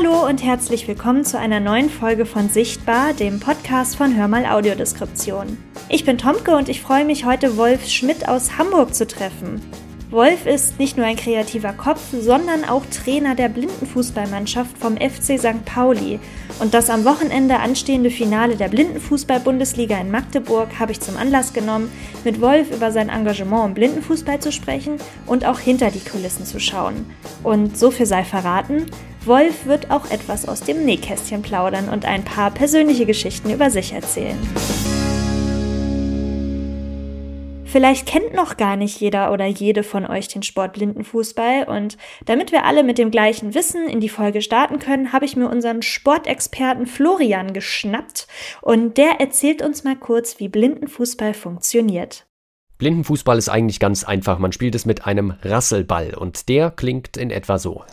Hallo und herzlich willkommen zu einer neuen Folge von Sichtbar, dem Podcast von Hörmal Audiodeskription. Ich bin Tomke und ich freue mich heute Wolf Schmidt aus Hamburg zu treffen. Wolf ist nicht nur ein kreativer Kopf, sondern auch Trainer der Blindenfußballmannschaft vom FC St. Pauli. Und das am Wochenende anstehende Finale der Blindenfußball-Bundesliga in Magdeburg habe ich zum Anlass genommen, mit Wolf über sein Engagement im Blindenfußball zu sprechen und auch hinter die Kulissen zu schauen. Und so viel sei verraten, Wolf wird auch etwas aus dem Nähkästchen plaudern und ein paar persönliche Geschichten über sich erzählen. Vielleicht kennt noch gar nicht jeder oder jede von euch den Sport Blindenfußball und damit wir alle mit dem gleichen Wissen in die Folge starten können, habe ich mir unseren Sportexperten Florian geschnappt und der erzählt uns mal kurz, wie Blindenfußball funktioniert. Blindenfußball ist eigentlich ganz einfach. Man spielt es mit einem Rasselball und der klingt in etwa so.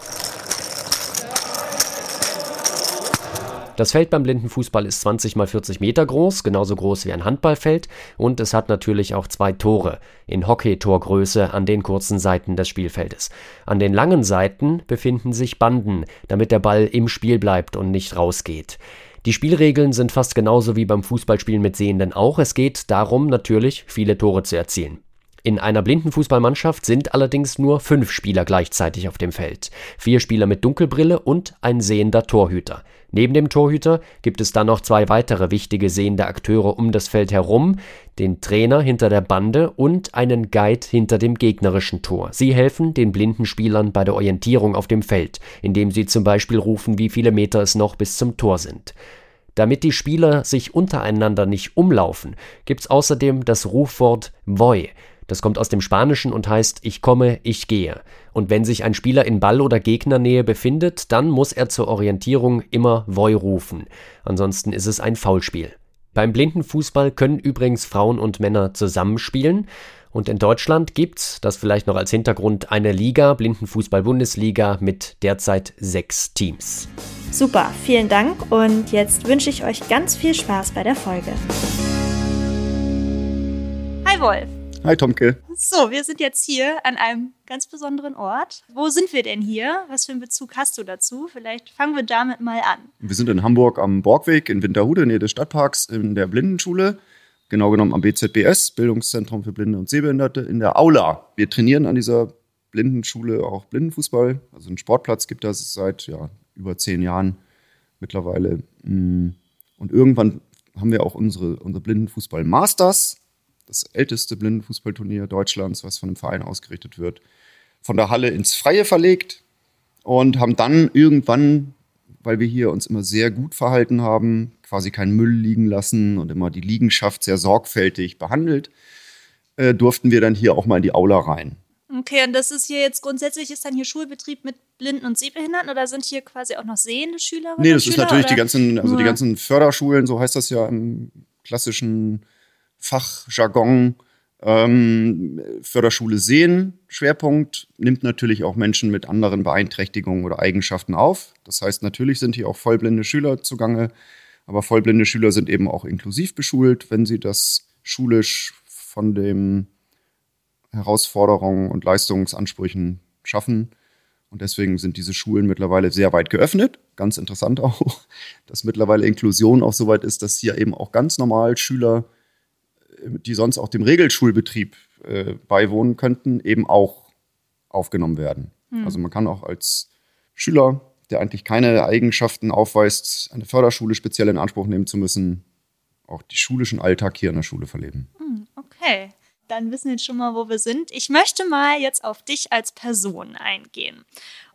Das Feld beim Blindenfußball ist 20 mal 40 Meter groß, genauso groß wie ein Handballfeld und es hat natürlich auch zwei Tore in Hockeytorgröße an den kurzen Seiten des Spielfeldes. An den langen Seiten befinden sich Banden, damit der Ball im Spiel bleibt und nicht rausgeht. Die Spielregeln sind fast genauso wie beim Fußballspielen mit Sehenden auch. Es geht darum, natürlich viele Tore zu erzielen. In einer blinden Fußballmannschaft sind allerdings nur fünf Spieler gleichzeitig auf dem Feld. Vier Spieler mit Dunkelbrille und ein sehender Torhüter. Neben dem Torhüter gibt es dann noch zwei weitere wichtige sehende Akteure um das Feld herum, den Trainer hinter der Bande und einen Guide hinter dem gegnerischen Tor. Sie helfen den blinden Spielern bei der Orientierung auf dem Feld, indem sie zum Beispiel rufen, wie viele Meter es noch bis zum Tor sind. Damit die Spieler sich untereinander nicht umlaufen, gibt's außerdem das Rufwort Voy. Das kommt aus dem Spanischen und heißt ich komme, ich gehe. Und wenn sich ein Spieler in Ball- oder Gegnernähe befindet, dann muss er zur Orientierung immer Voy rufen. Ansonsten ist es ein Foulspiel. Beim Blindenfußball können übrigens Frauen und Männer zusammenspielen. Und in Deutschland gibt's, das vielleicht noch als Hintergrund, eine Liga, Blindenfußball-Bundesliga, mit derzeit sechs Teams. Super, vielen Dank und jetzt wünsche ich euch ganz viel Spaß bei der Folge. Hi Wolf. Hi Tomke. So, wir sind jetzt hier an einem ganz besonderen Ort. Wo sind wir denn hier? Was für einen Bezug hast du dazu? Vielleicht fangen wir damit mal an. Wir sind in Hamburg am Borgweg in Winterhude, Nähe des Stadtparks, in der Blindenschule. Genau genommen am BZBS, Bildungszentrum für Blinde und Sehbehinderte, in der Aula. Wir trainieren an dieser Blindenschule auch Blindenfußball. Also einen Sportplatz gibt es seit ja, über zehn Jahren mittlerweile. Mm. Und irgendwann haben wir auch unsere, unsere Blindenfußball-Masters das älteste Blindenfußballturnier Deutschlands, was von einem Verein ausgerichtet wird, von der Halle ins Freie verlegt und haben dann irgendwann, weil wir hier uns immer sehr gut verhalten haben, quasi keinen Müll liegen lassen und immer die Liegenschaft sehr sorgfältig behandelt, äh, durften wir dann hier auch mal in die Aula rein. Okay, und das ist hier jetzt grundsätzlich, ist dann hier Schulbetrieb mit Blinden und Sehbehinderten oder sind hier quasi auch noch sehende Schülerinnen? Nee, das Schüler, ist natürlich die ganzen, also die ganzen Förderschulen, so heißt das ja im klassischen Fachjargon ähm, Förderschule sehen. Schwerpunkt nimmt natürlich auch Menschen mit anderen Beeinträchtigungen oder Eigenschaften auf. Das heißt, natürlich sind hier auch vollblinde Schüler zugange, aber vollblinde Schüler sind eben auch inklusiv beschult, wenn sie das schulisch von den Herausforderungen und Leistungsansprüchen schaffen. Und deswegen sind diese Schulen mittlerweile sehr weit geöffnet. Ganz interessant auch, dass mittlerweile Inklusion auch so weit ist, dass hier eben auch ganz normal Schüler die sonst auch dem Regelschulbetrieb äh, beiwohnen könnten, eben auch aufgenommen werden. Hm. Also man kann auch als Schüler, der eigentlich keine Eigenschaften aufweist, eine Förderschule speziell in Anspruch nehmen zu müssen, auch die schulischen Alltag hier in der Schule verleben. Hm, okay. Dann wissen wir jetzt schon mal, wo wir sind. Ich möchte mal jetzt auf dich als Person eingehen.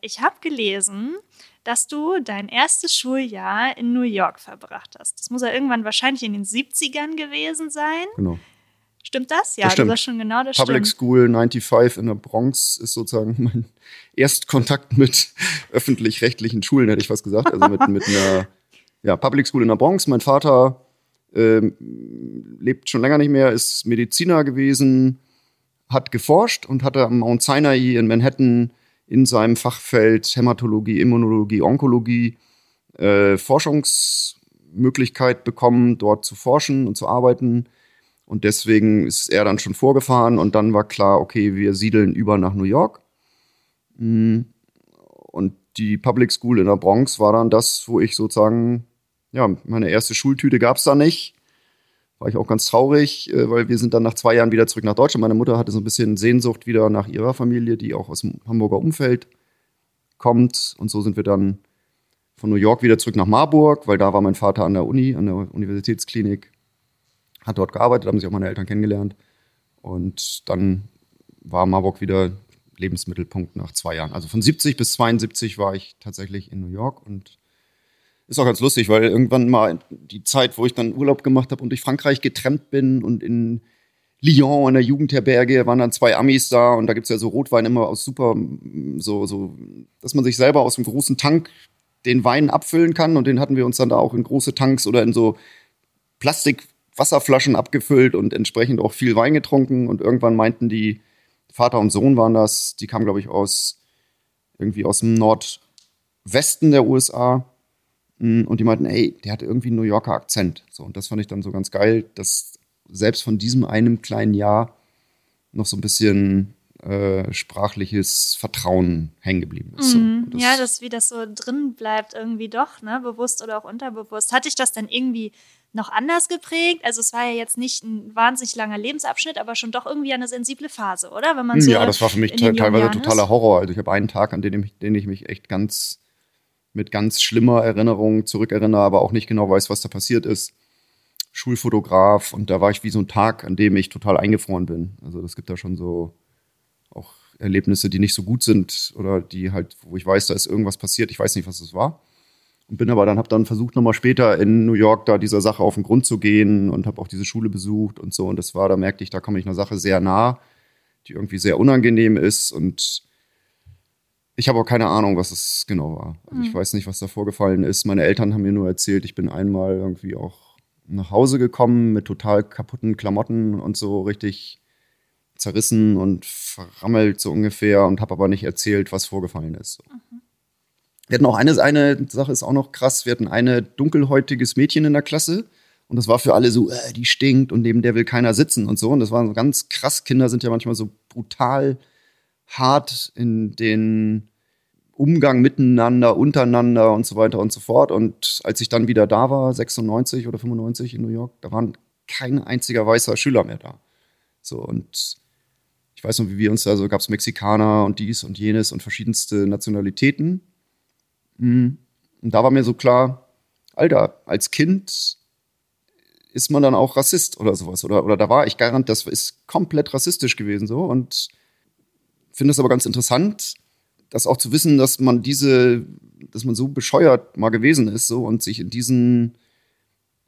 Ich habe gelesen, dass du dein erstes Schuljahr in New York verbracht hast. Das muss ja irgendwann wahrscheinlich in den 70ern gewesen sein. Genau. Stimmt das? Ja, das stimmt. du sagst schon genau das Public stimmt. School 95 in der Bronx ist sozusagen mein Erstkontakt mit öffentlich-rechtlichen Schulen, hätte ich fast gesagt. Also mit, mit einer ja, Public School in der Bronx. Mein Vater ähm, lebt schon länger nicht mehr, ist Mediziner gewesen, hat geforscht und hatte am Mount Sinai in Manhattan in seinem Fachfeld Hämatologie, Immunologie, Onkologie äh, Forschungsmöglichkeit bekommen, dort zu forschen und zu arbeiten. Und deswegen ist er dann schon vorgefahren und dann war klar, okay, wir siedeln über nach New York. Mm. Und die Public School in der Bronx war dann das, wo ich sozusagen, ja, meine erste Schultüte gab es da nicht. War ich auch ganz traurig, äh, weil wir sind dann nach zwei Jahren wieder zurück nach Deutschland. Meine Mutter hatte so ein bisschen Sehnsucht wieder nach ihrer Familie, die auch aus dem Hamburger Umfeld kommt. Und so sind wir dann von New York wieder zurück nach Marburg, weil da war mein Vater an der Uni, an der Universitätsklinik, hat dort gearbeitet, haben sich auch meine Eltern kennengelernt. Und dann war Marburg wieder Lebensmittelpunkt nach zwei Jahren. Also von 70 bis 72 war ich tatsächlich in New York und ist auch ganz lustig, weil irgendwann mal die Zeit, wo ich dann Urlaub gemacht habe und durch Frankreich getrennt bin und in Lyon in der Jugendherberge waren dann zwei Amis da und da gibt es ja so Rotwein immer aus super, so, so, dass man sich selber aus dem großen Tank den Wein abfüllen kann und den hatten wir uns dann da auch in große Tanks oder in so Plastikwasserflaschen abgefüllt und entsprechend auch viel Wein getrunken und irgendwann meinten die, Vater und Sohn waren das. Die kamen, glaube ich, aus irgendwie aus dem Nordwesten der USA. Und die meinten, ey, der hatte irgendwie einen New Yorker Akzent. So, und das fand ich dann so ganz geil, dass selbst von diesem einem kleinen Jahr noch so ein bisschen äh, sprachliches Vertrauen hängen geblieben ist. Mhm. So. Das ja, dass wie das so drin bleibt, irgendwie doch, ne? bewusst oder auch unterbewusst. Hatte ich das dann irgendwie noch anders geprägt? Also es war ja jetzt nicht ein wahnsinnig langer Lebensabschnitt, aber schon doch irgendwie eine sensible Phase, oder? Wenn man so ja, das war für mich teilweise totaler Horror. Also ich habe einen Tag, an den ich, den ich mich echt ganz mit ganz schlimmer Erinnerung zurückerinnere, aber auch nicht genau weiß, was da passiert ist. Schulfotograf und da war ich wie so ein Tag, an dem ich total eingefroren bin. Also das gibt da schon so auch Erlebnisse, die nicht so gut sind oder die halt, wo ich weiß, da ist irgendwas passiert. Ich weiß nicht, was es war. Und bin aber dann, habe dann versucht, nochmal später in New York da dieser Sache auf den Grund zu gehen und habe auch diese Schule besucht und so. Und das war, da merkte ich, da komme ich einer Sache sehr nah, die irgendwie sehr unangenehm ist. Und ich habe auch keine Ahnung, was es genau war. Also ich mhm. weiß nicht, was da vorgefallen ist. Meine Eltern haben mir nur erzählt, ich bin einmal irgendwie auch nach Hause gekommen mit total kaputten Klamotten und so richtig zerrissen und verrammelt so ungefähr und habe aber nicht erzählt, was vorgefallen ist. Mhm. Wir hatten auch eine, eine Sache ist auch noch krass. Wir hatten eine dunkelhäutiges Mädchen in der Klasse. Und das war für alle so, äh, die stinkt und neben der will keiner sitzen und so. Und das war so ganz krass. Kinder sind ja manchmal so brutal hart in den Umgang miteinander, untereinander und so weiter und so fort. Und als ich dann wieder da war, 96 oder 95 in New York, da waren kein einziger weißer Schüler mehr da. So, und ich weiß noch, wie wir uns da so gab es Mexikaner und dies und jenes und verschiedenste Nationalitäten. Mhm. Und da war mir so klar, Alter, als Kind ist man dann auch Rassist oder sowas. Oder, oder da war ich garant, das ist komplett rassistisch gewesen so. Und finde es aber ganz interessant, das auch zu wissen, dass man diese, dass man so bescheuert mal gewesen ist so und sich in diesen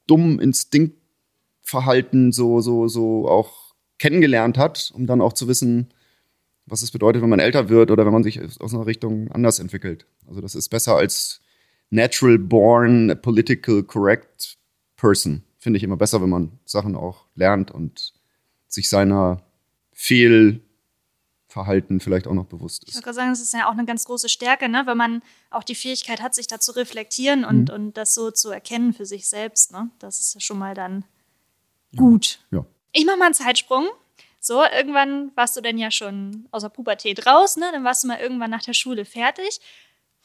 dummen Instinktverhalten so, so, so auch kennengelernt hat, um dann auch zu wissen, was es bedeutet, wenn man älter wird oder wenn man sich aus einer Richtung anders entwickelt. Also das ist besser als natural born political correct person. Finde ich immer besser, wenn man Sachen auch lernt und sich seiner Fehlverhalten vielleicht auch noch bewusst ist. Ich würde sagen, das ist ja auch eine ganz große Stärke, ne? wenn man auch die Fähigkeit hat, sich da zu reflektieren und, mhm. und das so zu erkennen für sich selbst. Ne? Das ist ja schon mal dann gut. Ja. Ich mache mal einen Zeitsprung. So, irgendwann warst du dann ja schon aus der Pubertät raus, ne? Dann warst du mal irgendwann nach der Schule fertig.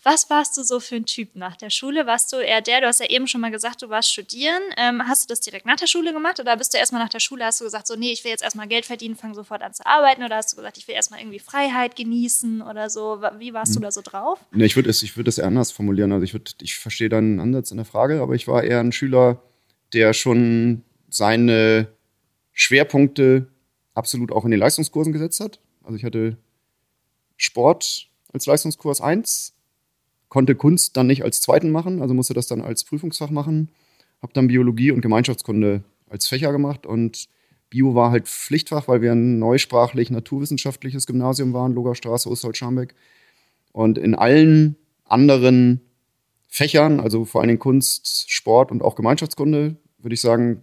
Was warst du so für ein Typ nach der Schule? Warst du eher der, du hast ja eben schon mal gesagt, du warst studieren. Ähm, hast du das direkt nach der Schule gemacht oder bist du erstmal nach der Schule, hast du gesagt, so, nee, ich will jetzt erstmal Geld verdienen, fang sofort an zu arbeiten oder hast du gesagt, ich will erstmal irgendwie Freiheit genießen oder so? Wie warst hm. du da so drauf? Nee, ich würde es, ich würde es eher anders formulieren. Also ich würde, ich verstehe deinen Ansatz in der Frage, aber ich war eher ein Schüler, der schon seine Schwerpunkte absolut auch in den Leistungskursen gesetzt hat. Also ich hatte Sport als Leistungskurs 1, konnte Kunst dann nicht als zweiten machen, also musste das dann als Prüfungsfach machen, habe dann Biologie und Gemeinschaftskunde als Fächer gemacht und Bio war halt Pflichtfach, weil wir ein neusprachlich naturwissenschaftliches Gymnasium waren, Logerstraße, Osthold-Scharmbeck. Und in allen anderen Fächern, also vor allen Dingen Kunst, Sport und auch Gemeinschaftskunde, würde ich sagen,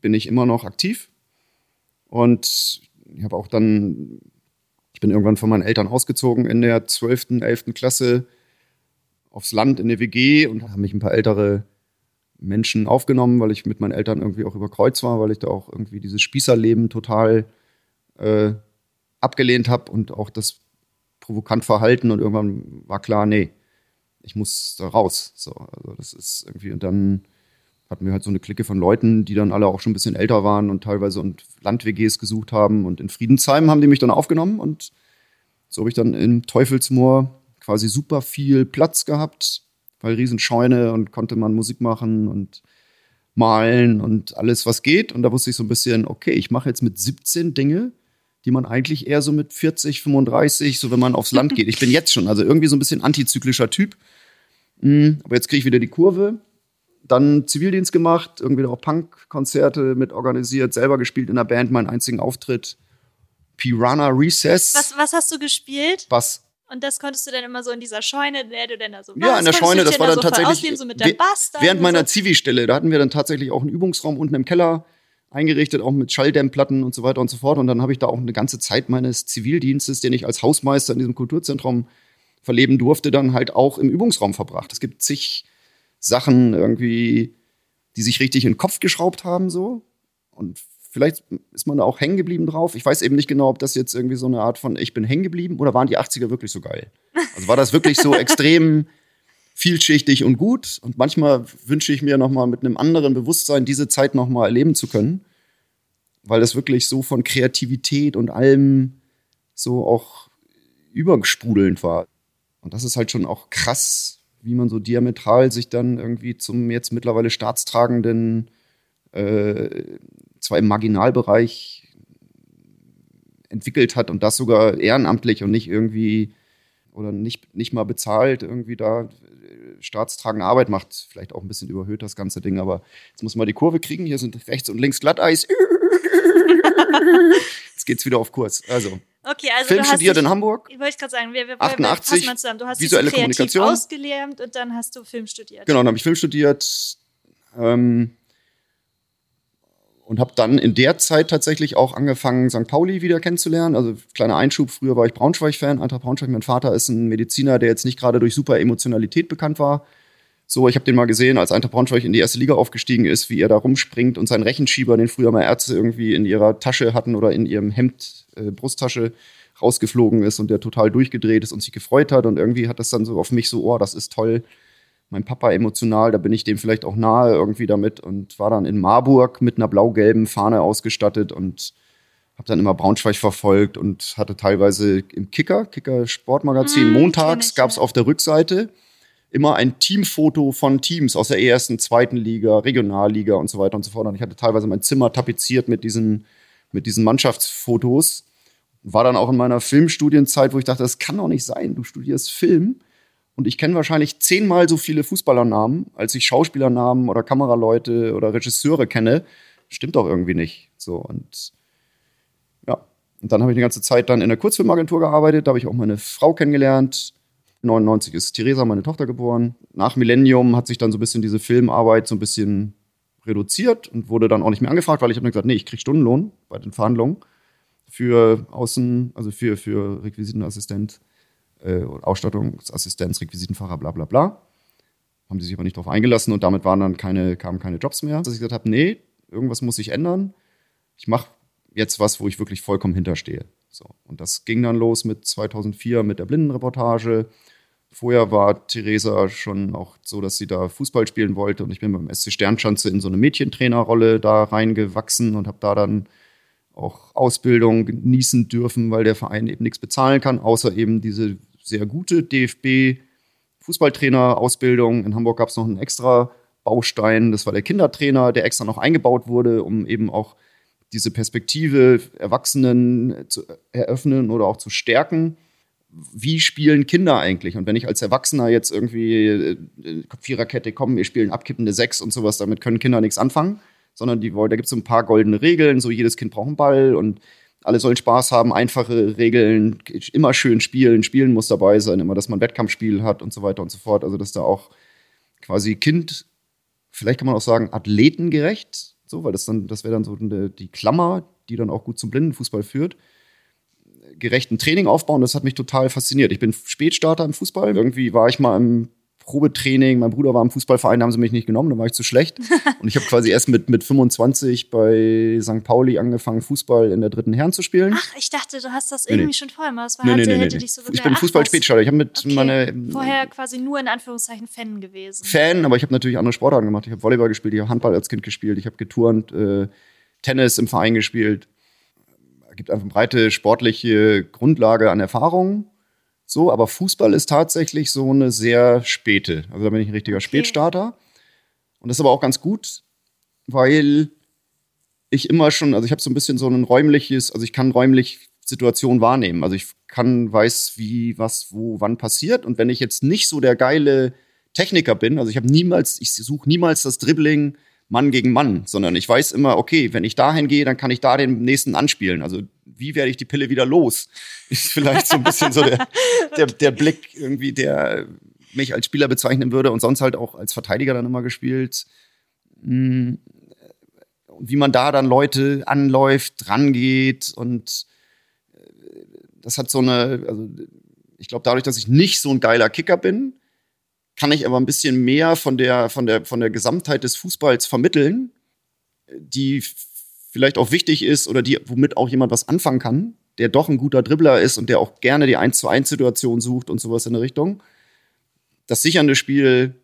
bin ich immer noch aktiv. Und ich habe auch dann, ich bin irgendwann von meinen Eltern ausgezogen in der 12., 11. Klasse aufs Land in der WG und haben mich ein paar ältere Menschen aufgenommen, weil ich mit meinen Eltern irgendwie auch über Kreuz war, weil ich da auch irgendwie dieses Spießerleben total äh, abgelehnt habe und auch das provokant Verhalten und irgendwann war klar, nee, ich muss da raus. So, also das ist irgendwie, und dann hatten wir halt so eine Clique von Leuten, die dann alle auch schon ein bisschen älter waren und teilweise und Land-WGs gesucht haben. Und in Friedensheim haben die mich dann aufgenommen und so habe ich dann in Teufelsmoor quasi super viel Platz gehabt, weil Riesenscheune und konnte man Musik machen und malen und alles, was geht. Und da wusste ich so ein bisschen, okay, ich mache jetzt mit 17 Dinge, die man eigentlich eher so mit 40, 35, so wenn man aufs Land geht. Ich bin jetzt schon, also irgendwie so ein bisschen antizyklischer Typ. Mhm, aber jetzt kriege ich wieder die Kurve. Dann Zivildienst gemacht, irgendwie auch Punk-Konzerte mit organisiert, selber gespielt in der Band, meinen einzigen Auftritt. Piranha Recess. Was, was hast du gespielt? Bass. Und das konntest du dann immer so in dieser Scheune, in der du dann da so Ja, in der Scheune, das war dann so tatsächlich so deinem Bass während meiner so. Zivi-Stelle. Da hatten wir dann tatsächlich auch einen Übungsraum unten im Keller eingerichtet, auch mit Schalldämmplatten und so weiter und so fort. Und dann habe ich da auch eine ganze Zeit meines Zivildienstes, den ich als Hausmeister in diesem Kulturzentrum verleben durfte, dann halt auch im Übungsraum verbracht. Es gibt zig Sachen irgendwie, die sich richtig in den Kopf geschraubt haben, so. Und vielleicht ist man da auch hängen geblieben drauf. Ich weiß eben nicht genau, ob das jetzt irgendwie so eine Art von Ich bin hängen geblieben oder waren die 80er wirklich so geil? Also war das wirklich so extrem vielschichtig und gut? Und manchmal wünsche ich mir nochmal mit einem anderen Bewusstsein diese Zeit nochmal erleben zu können, weil das wirklich so von Kreativität und allem so auch übersprudelnd war. Und das ist halt schon auch krass, wie man so diametral sich dann irgendwie zum jetzt mittlerweile staatstragenden äh, zwar im Marginalbereich entwickelt hat und das sogar ehrenamtlich und nicht irgendwie oder nicht, nicht mal bezahlt irgendwie da äh, staatstragende Arbeit macht. Vielleicht auch ein bisschen überhöht das ganze Ding, aber jetzt muss man die Kurve kriegen. Hier sind rechts und links Glatteis. jetzt geht's wieder auf Kurs. Also. Okay, also Film studiert dich, in Hamburg. Ich wollte gerade sagen, wir, wir 88, mal zusammen. Du hast visuelle dich Kommunikation ausgelernt und dann hast du Film studiert. Genau, dann habe ich Film studiert. Ähm, und habe dann in der Zeit tatsächlich auch angefangen, St. Pauli wieder kennenzulernen. Also kleiner Einschub, früher war ich Braunschweig-Fan, Eintracht Braunschweig. Mein Vater ist ein Mediziner, der jetzt nicht gerade durch super Emotionalität bekannt war. So, ich habe den mal gesehen, als Eintracht Braunschweig in die erste Liga aufgestiegen ist, wie er da rumspringt und seinen Rechenschieber, den früher mal Ärzte irgendwie in ihrer Tasche hatten oder in ihrem Hemd, äh, Brusttasche, rausgeflogen ist und der total durchgedreht ist und sich gefreut hat. Und irgendwie hat das dann so auf mich so, oh, das ist toll mein Papa emotional, da bin ich dem vielleicht auch nahe irgendwie damit und war dann in Marburg mit einer blau-gelben Fahne ausgestattet und habe dann immer Braunschweig verfolgt und hatte teilweise im Kicker, Kicker Sportmagazin, mmh, montags gab es auf der Rückseite immer ein Teamfoto von Teams aus der ersten, zweiten Liga, Regionalliga und so weiter und so fort. Und ich hatte teilweise mein Zimmer tapeziert mit diesen, mit diesen Mannschaftsfotos. War dann auch in meiner Filmstudienzeit, wo ich dachte, das kann doch nicht sein. Du studierst Film und ich kenne wahrscheinlich zehnmal so viele Fußballernamen, als ich Schauspielernamen oder Kameraleute oder Regisseure kenne. Stimmt doch irgendwie nicht. So und ja. Und dann habe ich die ganze Zeit dann in der Kurzfilmagentur gearbeitet. Da habe ich auch meine Frau kennengelernt. 99 ist Theresa, meine Tochter, geboren. Nach Millennium hat sich dann so ein bisschen diese Filmarbeit so ein bisschen reduziert und wurde dann auch nicht mehr angefragt, weil ich habe mir gesagt, nee, ich kriege Stundenlohn bei den Verhandlungen für Außen, also für, für Requisitenassistent äh, Ausstattungsassistenz, Requisitenfacher, bla bla bla. Haben sie sich aber nicht darauf eingelassen und damit waren dann keine, kamen keine Jobs mehr. Dass ich gesagt habe, nee, irgendwas muss sich ändern. Ich mache jetzt was, wo ich wirklich vollkommen hinterstehe. So. Und das ging dann los mit 2004 mit der Blindenreportage. Vorher war Theresa schon auch so, dass sie da Fußball spielen wollte und ich bin beim SC Sternschanze in so eine Mädchentrainerrolle da reingewachsen und habe da dann auch Ausbildung genießen dürfen, weil der Verein eben nichts bezahlen kann, außer eben diese sehr gute DFB Fußballtrainer-Ausbildung. In Hamburg gab es noch einen extra Baustein, das war der Kindertrainer, der extra noch eingebaut wurde, um eben auch diese Perspektive Erwachsenen zu eröffnen oder auch zu stärken. Wie spielen Kinder eigentlich? Und wenn ich als Erwachsener jetzt irgendwie äh, Viererkette komme, wir spielen abkippende Sechs und sowas, damit können Kinder nichts anfangen, sondern die da gibt es so ein paar goldene Regeln, so jedes Kind braucht einen Ball und alle sollen Spaß haben, einfache Regeln, immer schön spielen, spielen muss dabei sein, immer, dass man Wettkampfspiel hat und so weiter und so fort. Also, dass da auch quasi Kind, vielleicht kann man auch sagen, athletengerecht, so, weil das dann, das wäre dann so die Klammer, die dann auch gut zum Blindenfußball führt, gerechten Training aufbauen. Das hat mich total fasziniert. Ich bin Spätstarter im Fußball. Irgendwie war ich mal im Probetraining. Mein Bruder war im Fußballverein, da haben sie mich nicht genommen, da war ich zu schlecht. Und ich habe quasi erst mit, mit 25 bei St. Pauli angefangen, Fußball in der dritten Herren zu spielen. Ach, ich dachte, du hast das irgendwie nee, schon vorher mal. Das war, nee, hatte, nee, hätte dich so Ich bin Fußball-Spätstarter. Ich habe mit okay. meine. Vorher quasi nur in Anführungszeichen Fan gewesen. Fan, aber ich habe natürlich andere Sportarten gemacht. Ich habe Volleyball gespielt, ich habe Handball als Kind gespielt, ich habe geturnt, äh, Tennis im Verein gespielt. Es gibt einfach eine breite sportliche Grundlage an Erfahrung. So, aber Fußball ist tatsächlich so eine sehr späte. Also da bin ich ein richtiger okay. Spätstarter. Und das ist aber auch ganz gut, weil ich immer schon, also ich habe so ein bisschen so ein räumliches, also ich kann räumlich Situationen wahrnehmen. Also ich kann, weiß, wie, was, wo, wann passiert. Und wenn ich jetzt nicht so der geile Techniker bin, also ich habe niemals, ich suche niemals das Dribbling Mann gegen Mann, sondern ich weiß immer, okay, wenn ich dahin gehe, dann kann ich da den nächsten anspielen. Also wie werde ich die Pille wieder los? Ist vielleicht so ein bisschen so der, der, der Blick irgendwie, der mich als Spieler bezeichnen würde und sonst halt auch als Verteidiger dann immer gespielt. Hm, und wie man da dann Leute anläuft, rangeht und äh, das hat so eine, also ich glaube, dadurch, dass ich nicht so ein geiler Kicker bin, kann ich aber ein bisschen mehr von der, von der, von der Gesamtheit des Fußballs vermitteln, die vielleicht auch wichtig ist oder die, womit auch jemand was anfangen kann, der doch ein guter Dribbler ist und der auch gerne die 1 zu 1 Situation sucht und sowas in der Richtung. Das sichernde Spiel,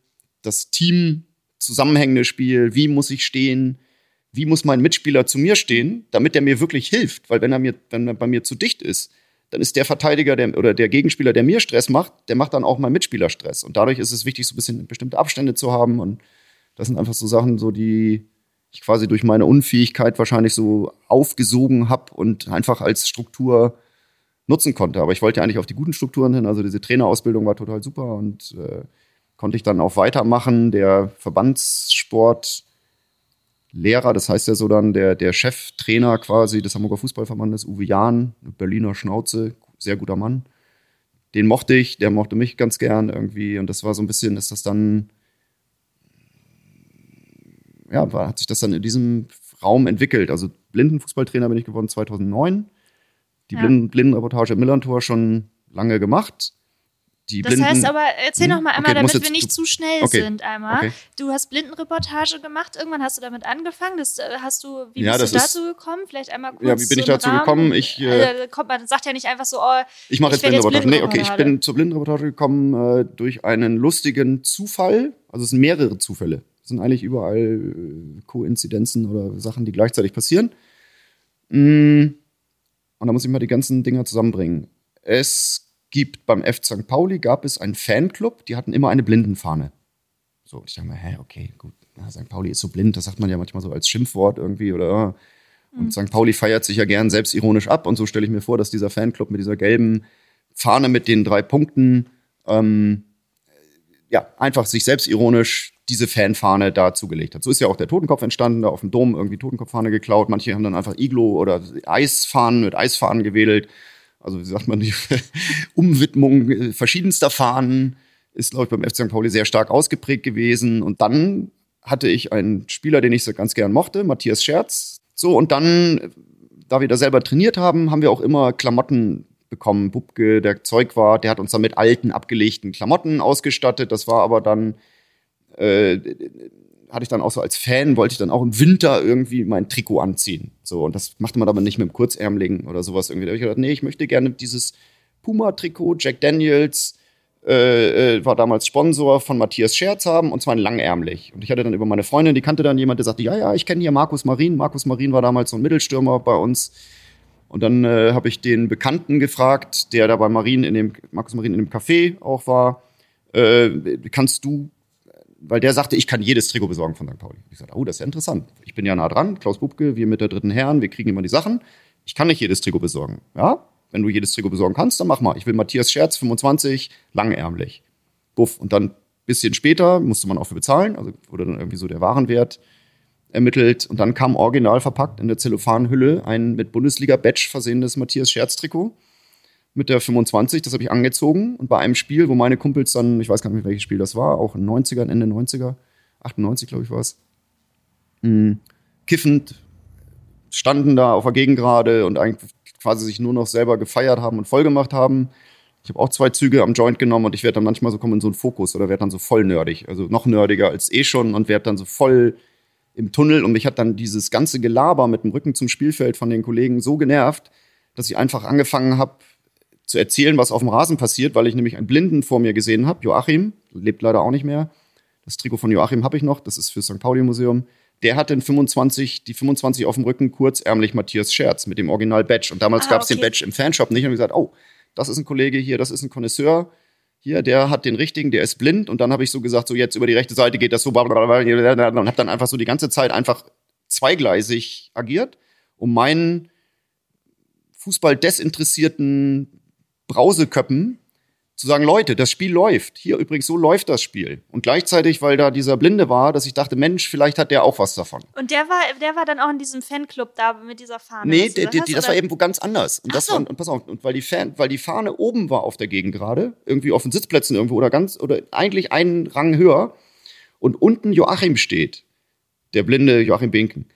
das Team zusammenhängende Spiel, wie muss ich stehen, wie muss mein Mitspieler zu mir stehen, damit er mir wirklich hilft, weil wenn er mir, wenn er bei mir zu dicht ist, dann ist der Verteidiger der, oder der Gegenspieler, der mir Stress macht, der macht dann auch meinem Mitspieler Stress. Und dadurch ist es wichtig, so ein bisschen bestimmte Abstände zu haben. Und das sind einfach so Sachen, so die ich quasi durch meine Unfähigkeit wahrscheinlich so aufgesogen habe und einfach als Struktur nutzen konnte. Aber ich wollte eigentlich auf die guten Strukturen hin. Also diese Trainerausbildung war total super und äh, konnte ich dann auch weitermachen. Der Verbandssport Lehrer, das heißt ja so dann der, der Cheftrainer quasi des Hamburger Fußballverbandes, Uwe Jahn, Berliner Schnauze, sehr guter Mann. Den mochte ich, der mochte mich ganz gern irgendwie und das war so ein bisschen, ist das dann, ja, war, hat sich das dann in diesem Raum entwickelt. Also Blindenfußballtrainer bin ich geworden 2009. Die ja. Blinden, Blindenreportage im Millantor schon lange gemacht die das Blinden. heißt aber, erzähl hm? noch mal einmal, okay, damit wir nicht zu schnell okay. sind einmal. Okay. Du hast Blindenreportage gemacht, irgendwann hast du damit angefangen. Das äh, hast du, wie ja, bist du dazu gekommen? Vielleicht einmal kurz. Ja, wie bin ich dazu Rahmen? gekommen? Ich, äh, also, kommt man sagt ja nicht einfach so, oh, ich mache jetzt Blindenreportage. Nee, okay, ich bin zur Blindenreportage gekommen äh, durch einen lustigen Zufall. Also es sind mehrere Zufälle. Es sind eigentlich überall äh, Koinzidenzen oder Sachen, die gleichzeitig passieren. Mm. Und da muss ich mal die ganzen Dinger zusammenbringen. Es gibt beim F. St. Pauli gab es einen Fanclub, die hatten immer eine Blindenfahne. So, ich dachte mir, hä, okay, gut, na, St. Pauli ist so blind, das sagt man ja manchmal so als Schimpfwort irgendwie oder und mhm. St. Pauli feiert sich ja gern selbstironisch ab und so stelle ich mir vor, dass dieser Fanclub mit dieser gelben Fahne mit den drei Punkten ähm, ja, einfach sich selbstironisch diese Fanfahne da zugelegt hat. So ist ja auch der Totenkopf entstanden, da auf dem Dom irgendwie Totenkopffahne geklaut. Manche haben dann einfach Iglo oder Eisfahnen mit Eisfahnen gewählt also wie sagt man, die Umwidmung äh, verschiedenster Fahnen ist, glaube ich, beim FC St. Pauli sehr stark ausgeprägt gewesen. Und dann hatte ich einen Spieler, den ich so ganz gern mochte, Matthias Scherz. So, und dann, da wir da selber trainiert haben, haben wir auch immer Klamotten bekommen. Bubke, der Zeug war, der hat uns dann mit alten, abgelegten Klamotten ausgestattet. Das war aber dann äh, hatte ich dann auch so als Fan, wollte ich dann auch im Winter irgendwie mein Trikot anziehen. So, und das machte man aber nicht mit dem Kurzärmeligen oder sowas irgendwie. Da habe ich gedacht, nee, ich möchte gerne dieses Puma-Trikot, Jack Daniels, äh, äh, war damals Sponsor von Matthias Scherz haben und zwar ein langärmlich. Und ich hatte dann über meine Freundin, die kannte dann jemand, der sagte, ja, ja, ich kenne hier Markus Marin. Markus Marin war damals so ein Mittelstürmer bei uns. Und dann äh, habe ich den Bekannten gefragt, der da bei Marin in dem, Markus Marin in dem Café auch war, äh, kannst du weil der sagte, ich kann jedes Trikot besorgen von St. Pauli. Ich sagte, oh, das ist ja interessant. Ich bin ja nah dran, Klaus Bubke, wir mit der dritten Herren, wir kriegen immer die Sachen. Ich kann nicht jedes Trikot besorgen. Ja, wenn du jedes Trikot besorgen kannst, dann mach mal. Ich will Matthias Scherz, 25, langärmlich. Buff. Und dann bisschen später musste man auch für bezahlen, also wurde dann irgendwie so der Warenwert ermittelt. Und dann kam original verpackt in der Zellophanhülle ein mit Bundesliga-Badge versehenes Matthias Scherz-Trikot mit der 25, das habe ich angezogen. Und bei einem Spiel, wo meine Kumpels dann, ich weiß gar nicht welches Spiel das war, auch in den 90ern, Ende 90er, 98, glaube ich, war es, mhm. kiffend standen da auf der Gegengrade und eigentlich quasi sich nur noch selber gefeiert haben und vollgemacht haben. Ich habe auch zwei Züge am Joint genommen und ich werde dann manchmal so kommen in so einen Fokus oder werde dann so voll nerdig. Also noch nerdiger als eh schon und werde dann so voll im Tunnel und mich hat dann dieses ganze Gelaber mit dem Rücken zum Spielfeld von den Kollegen so genervt, dass ich einfach angefangen habe zu erzählen, was auf dem Rasen passiert, weil ich nämlich einen Blinden vor mir gesehen habe, Joachim, lebt leider auch nicht mehr. Das Trikot von Joachim habe ich noch, das ist für St. Pauli Museum. Der hat den 25, die 25 auf dem Rücken kurzärmlich Matthias Scherz mit dem Original Badge. Und damals ah, gab es okay. den Badge im Fanshop nicht. Und ich gesagt, oh, das ist ein Kollege hier, das ist ein Connoisseur. Hier, der hat den richtigen, der ist blind. Und dann habe ich so gesagt, so jetzt über die rechte Seite geht das so, und habe dann einfach so die ganze Zeit einfach zweigleisig agiert, um meinen Fußball desinteressierten Brauseköppen zu sagen, Leute, das Spiel läuft. Hier übrigens, so läuft das Spiel. Und gleichzeitig, weil da dieser Blinde war, dass ich dachte, Mensch, vielleicht hat der auch was davon. Und der war, der war dann auch in diesem Fanclub da mit dieser Fahne. Nee, der, der, das war eben wo ganz anders. Und, das so. war, und pass auf, und weil die, Fan, weil die Fahne oben war auf der Gegend gerade, irgendwie auf den Sitzplätzen irgendwo oder ganz, oder eigentlich einen Rang höher, und unten Joachim steht, der blinde Joachim Binken,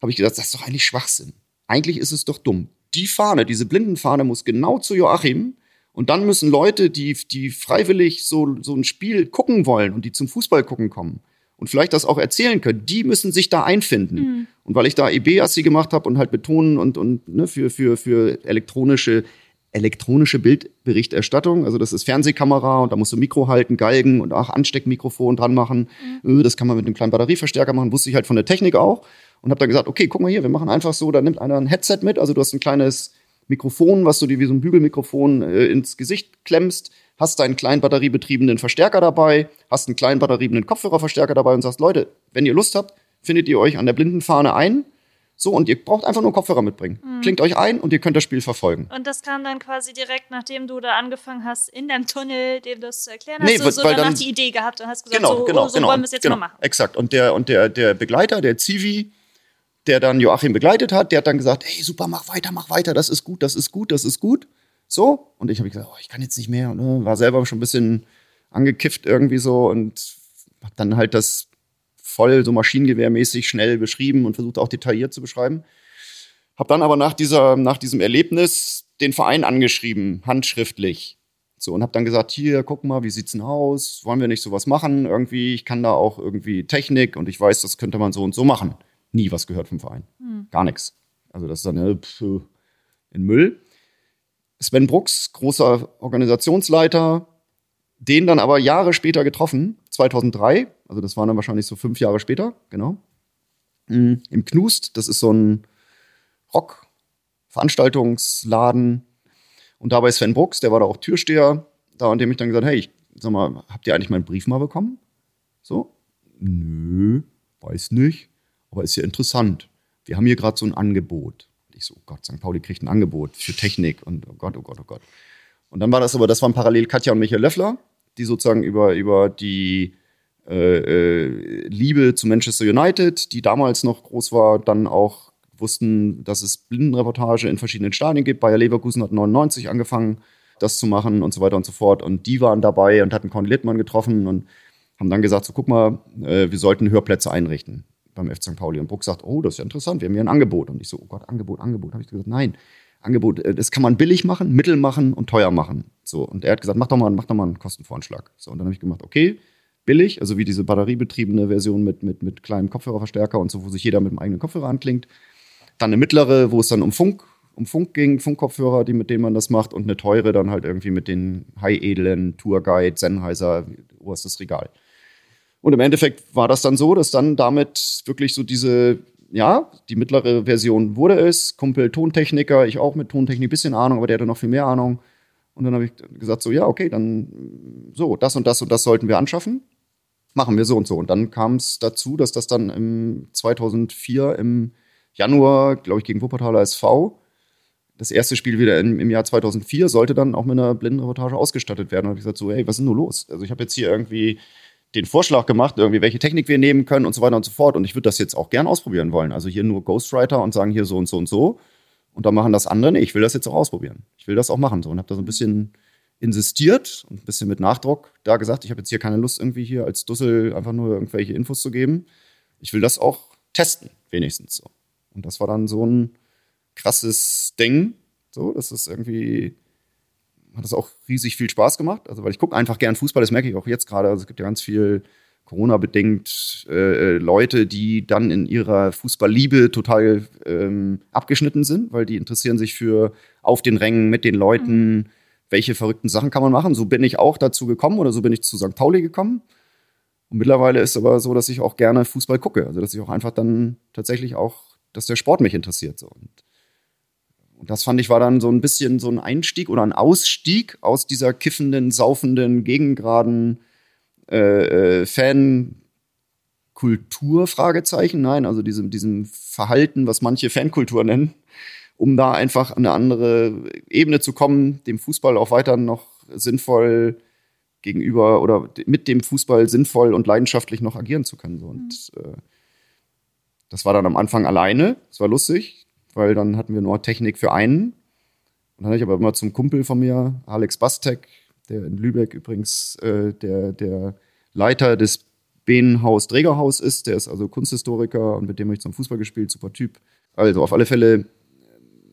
habe ich gesagt, das ist doch eigentlich Schwachsinn. Eigentlich ist es doch dumm. Die Fahne, diese Blindenfahne muss genau zu Joachim und dann müssen Leute, die, die freiwillig so, so ein Spiel gucken wollen und die zum Fußball gucken kommen und vielleicht das auch erzählen können, die müssen sich da einfinden. Mhm. Und weil ich da EB-Assi gemacht habe und halt betonen und, und ne, für, für, für elektronische elektronische Bildberichterstattung. Also das ist Fernsehkamera und da musst du Mikro halten, Galgen und auch Ansteckmikrofon dran machen. Mhm. Das kann man mit einem kleinen Batterieverstärker machen. Wusste ich halt von der Technik auch. Und habe dann gesagt, okay, guck mal hier, wir machen einfach so, da nimmt einer ein Headset mit. Also du hast ein kleines Mikrofon, was du dir wie so ein Bügelmikrofon äh, ins Gesicht klemmst, hast deinen kleinen batteriebetriebenen Verstärker dabei, hast einen kleinen batteriebetriebenen Kopfhörerverstärker dabei und sagst, Leute, wenn ihr Lust habt, findet ihr euch an der Blindenfahne ein. So, und ihr braucht einfach nur Kopfhörer mitbringen. Mhm. Klingt euch ein und ihr könnt das Spiel verfolgen. Und das kam dann quasi direkt, nachdem du da angefangen hast, in deinem Tunnel, dem das zu erklären hast, nee, du so weil danach dann, die Idee gehabt und hast gesagt, genau, so, genau, oh, so genau, wollen wir es jetzt genau, mal machen. Exakt. Und der, und der, der Begleiter, der Zivi, der dann Joachim begleitet hat, der hat dann gesagt, hey, super, mach weiter, mach weiter, das ist gut, das ist gut, das ist gut. So. Und ich habe gesagt, oh, ich kann jetzt nicht mehr. Ne? War selber schon ein bisschen angekifft irgendwie so und habe dann halt das voll so maschinengewehrmäßig schnell beschrieben und versucht auch detailliert zu beschreiben. Hab dann aber nach, dieser, nach diesem Erlebnis den Verein angeschrieben, handschriftlich. So, und hab dann gesagt, hier, guck mal, wie sieht's denn aus? Wollen wir nicht sowas machen? Irgendwie, ich kann da auch irgendwie Technik und ich weiß, das könnte man so und so machen nie was gehört vom Verein. Hm. Gar nichts. Also das ist dann äh, pf, in Müll. Sven Brooks, großer Organisationsleiter, den dann aber Jahre später getroffen, 2003, also das waren dann wahrscheinlich so fünf Jahre später, genau, mhm. im Knust, das ist so ein Rock-Veranstaltungsladen. Und dabei Sven Brooks, der war da auch Türsteher, da und dem ich dann gesagt, hey, ich, sag mal, habt ihr eigentlich meinen Brief mal bekommen? So? Nö, weiß nicht aber ist ja interessant. Wir haben hier gerade so ein Angebot. Ich so, oh Gott, St. Pauli kriegt ein Angebot für Technik und oh Gott, oh Gott, oh Gott. Und dann war das aber, das waren parallel Katja und Michael Löffler, die sozusagen über, über die äh, äh, Liebe zu Manchester United, die damals noch groß war, dann auch wussten, dass es Blindenreportage in verschiedenen Stadien gibt. Bayer Leverkusen hat 99 angefangen, das zu machen und so weiter und so fort. Und die waren dabei und hatten Conny Littmann getroffen und haben dann gesagt, so guck mal, äh, wir sollten Hörplätze einrichten beim FC St. Pauli. Und Bruck sagt, oh, das ist ja interessant, wir haben hier ein Angebot. Und ich so, oh Gott, Angebot, Angebot. Habe ich gesagt, nein, Angebot, äh, das kann man billig machen, mittel machen und teuer machen. So, und er hat gesagt, mach doch mal, mach doch mal einen Kostenvoranschlag. So, und dann habe ich gemacht, okay, billig, also wie diese batteriebetriebene Version mit, mit, mit kleinem Kopfhörerverstärker und so, wo sich jeder mit dem eigenen Kopfhörer anklingt. Dann eine mittlere, wo es dann um Funk, um Funk ging, Funkkopfhörer, die, mit denen man das macht, und eine teure dann halt irgendwie mit den high-edlen Tourguide, Sennheiser, oberstes Regal. Und im Endeffekt war das dann so, dass dann damit wirklich so diese, ja, die mittlere Version wurde es. Kumpel Tontechniker, ich auch mit Tontechnik, bisschen Ahnung, aber der hatte noch viel mehr Ahnung. Und dann habe ich gesagt, so, ja, okay, dann so, das und das und das sollten wir anschaffen. Machen wir so und so. Und dann kam es dazu, dass das dann im 2004 im Januar, glaube ich, gegen Wuppertaler SV, das erste Spiel wieder im, im Jahr 2004, sollte dann auch mit einer Blindenreportage ausgestattet werden. Und habe ich gesagt, so, hey, was ist denn nur los? Also ich habe jetzt hier irgendwie den Vorschlag gemacht, irgendwie welche Technik wir nehmen können und so weiter und so fort. Und ich würde das jetzt auch gern ausprobieren wollen. Also hier nur Ghostwriter und sagen hier so und so und so. Und dann machen das andere. Nee, ich will das jetzt auch ausprobieren. Ich will das auch machen. So. Und habe da so ein bisschen insistiert und ein bisschen mit Nachdruck da gesagt, ich habe jetzt hier keine Lust, irgendwie hier als Dussel einfach nur irgendwelche Infos zu geben. Ich will das auch testen, wenigstens so. Und das war dann so ein krasses Ding. So, das ist irgendwie hat das auch riesig viel Spaß gemacht. Also, weil ich gucke einfach gern Fußball, das merke ich auch jetzt gerade. Also, es gibt ja ganz viel Corona-bedingt äh, äh, Leute, die dann in ihrer Fußballliebe total ähm, abgeschnitten sind, weil die interessieren sich für auf den Rängen mit den Leuten, mhm. welche verrückten Sachen kann man machen. So bin ich auch dazu gekommen oder so bin ich zu St. Pauli gekommen. Und mittlerweile ist es aber so, dass ich auch gerne Fußball gucke. Also dass ich auch einfach dann tatsächlich auch, dass der Sport mich interessiert. So. Und, und das fand ich war dann so ein bisschen so ein Einstieg oder ein Ausstieg aus dieser kiffenden, saufenden, gegengraden äh, äh, Fankultur, Fragezeichen, nein, also diesem, diesem Verhalten, was manche Fankultur nennen, um da einfach an eine andere Ebene zu kommen, dem Fußball auch weiter noch sinnvoll gegenüber oder mit dem Fußball sinnvoll und leidenschaftlich noch agieren zu können. Und mhm. äh, das war dann am Anfang alleine, das war lustig, weil dann hatten wir nur Technik für einen. Und dann habe ich aber immer zum Kumpel von mir, Alex Bastek, der in Lübeck übrigens äh, der, der Leiter des Behnenhaus Trägerhaus ist. Der ist also Kunsthistoriker und mit dem habe ich zum Fußball gespielt, super Typ. Also auf alle Fälle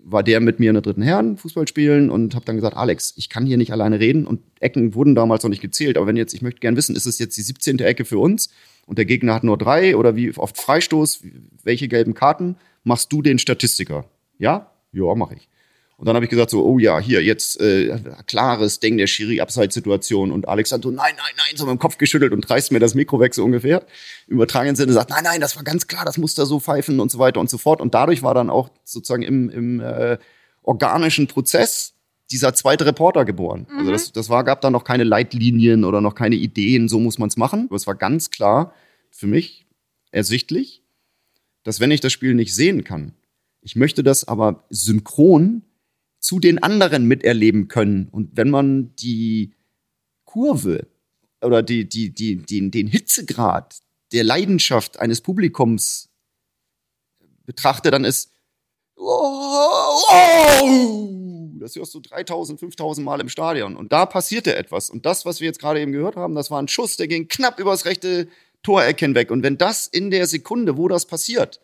war der mit mir in der dritten Herren Fußball spielen und habe dann gesagt, Alex, ich kann hier nicht alleine reden und Ecken wurden damals noch nicht gezählt, aber wenn jetzt, ich möchte gern wissen, ist es jetzt die 17. Ecke für uns und der Gegner hat nur drei oder wie oft Freistoß, welche gelben Karten, machst du den Statistiker? Ja? Ja, mache ich. Und dann habe ich gesagt so, oh ja, hier jetzt äh, klares Ding der Schiri Abseitssituation und Alex hat so nein, nein, nein, so mit dem Kopf geschüttelt und reißt mir das Mikro weg so ungefähr. Übertragenen Sinne sagt, nein, nein, das war ganz klar, das muss da so pfeifen und so weiter und so fort. Und dadurch war dann auch sozusagen im, im äh, organischen Prozess dieser zweite Reporter geboren. Also mhm. Also das, das war, gab da noch keine Leitlinien oder noch keine Ideen, so muss man es machen. Aber es war ganz klar für mich ersichtlich, dass wenn ich das Spiel nicht sehen kann, ich möchte das aber synchron zu den anderen miterleben können. Und wenn man die Kurve oder die, die, die, die, den Hitzegrad der Leidenschaft eines Publikums betrachtet, dann ist oh, oh, das hörst du 3000, 5000 Mal im Stadion. Und da passierte etwas. Und das, was wir jetzt gerade eben gehört haben, das war ein Schuss, der ging knapp übers rechte Toreck hinweg. Und wenn das in der Sekunde, wo das passiert,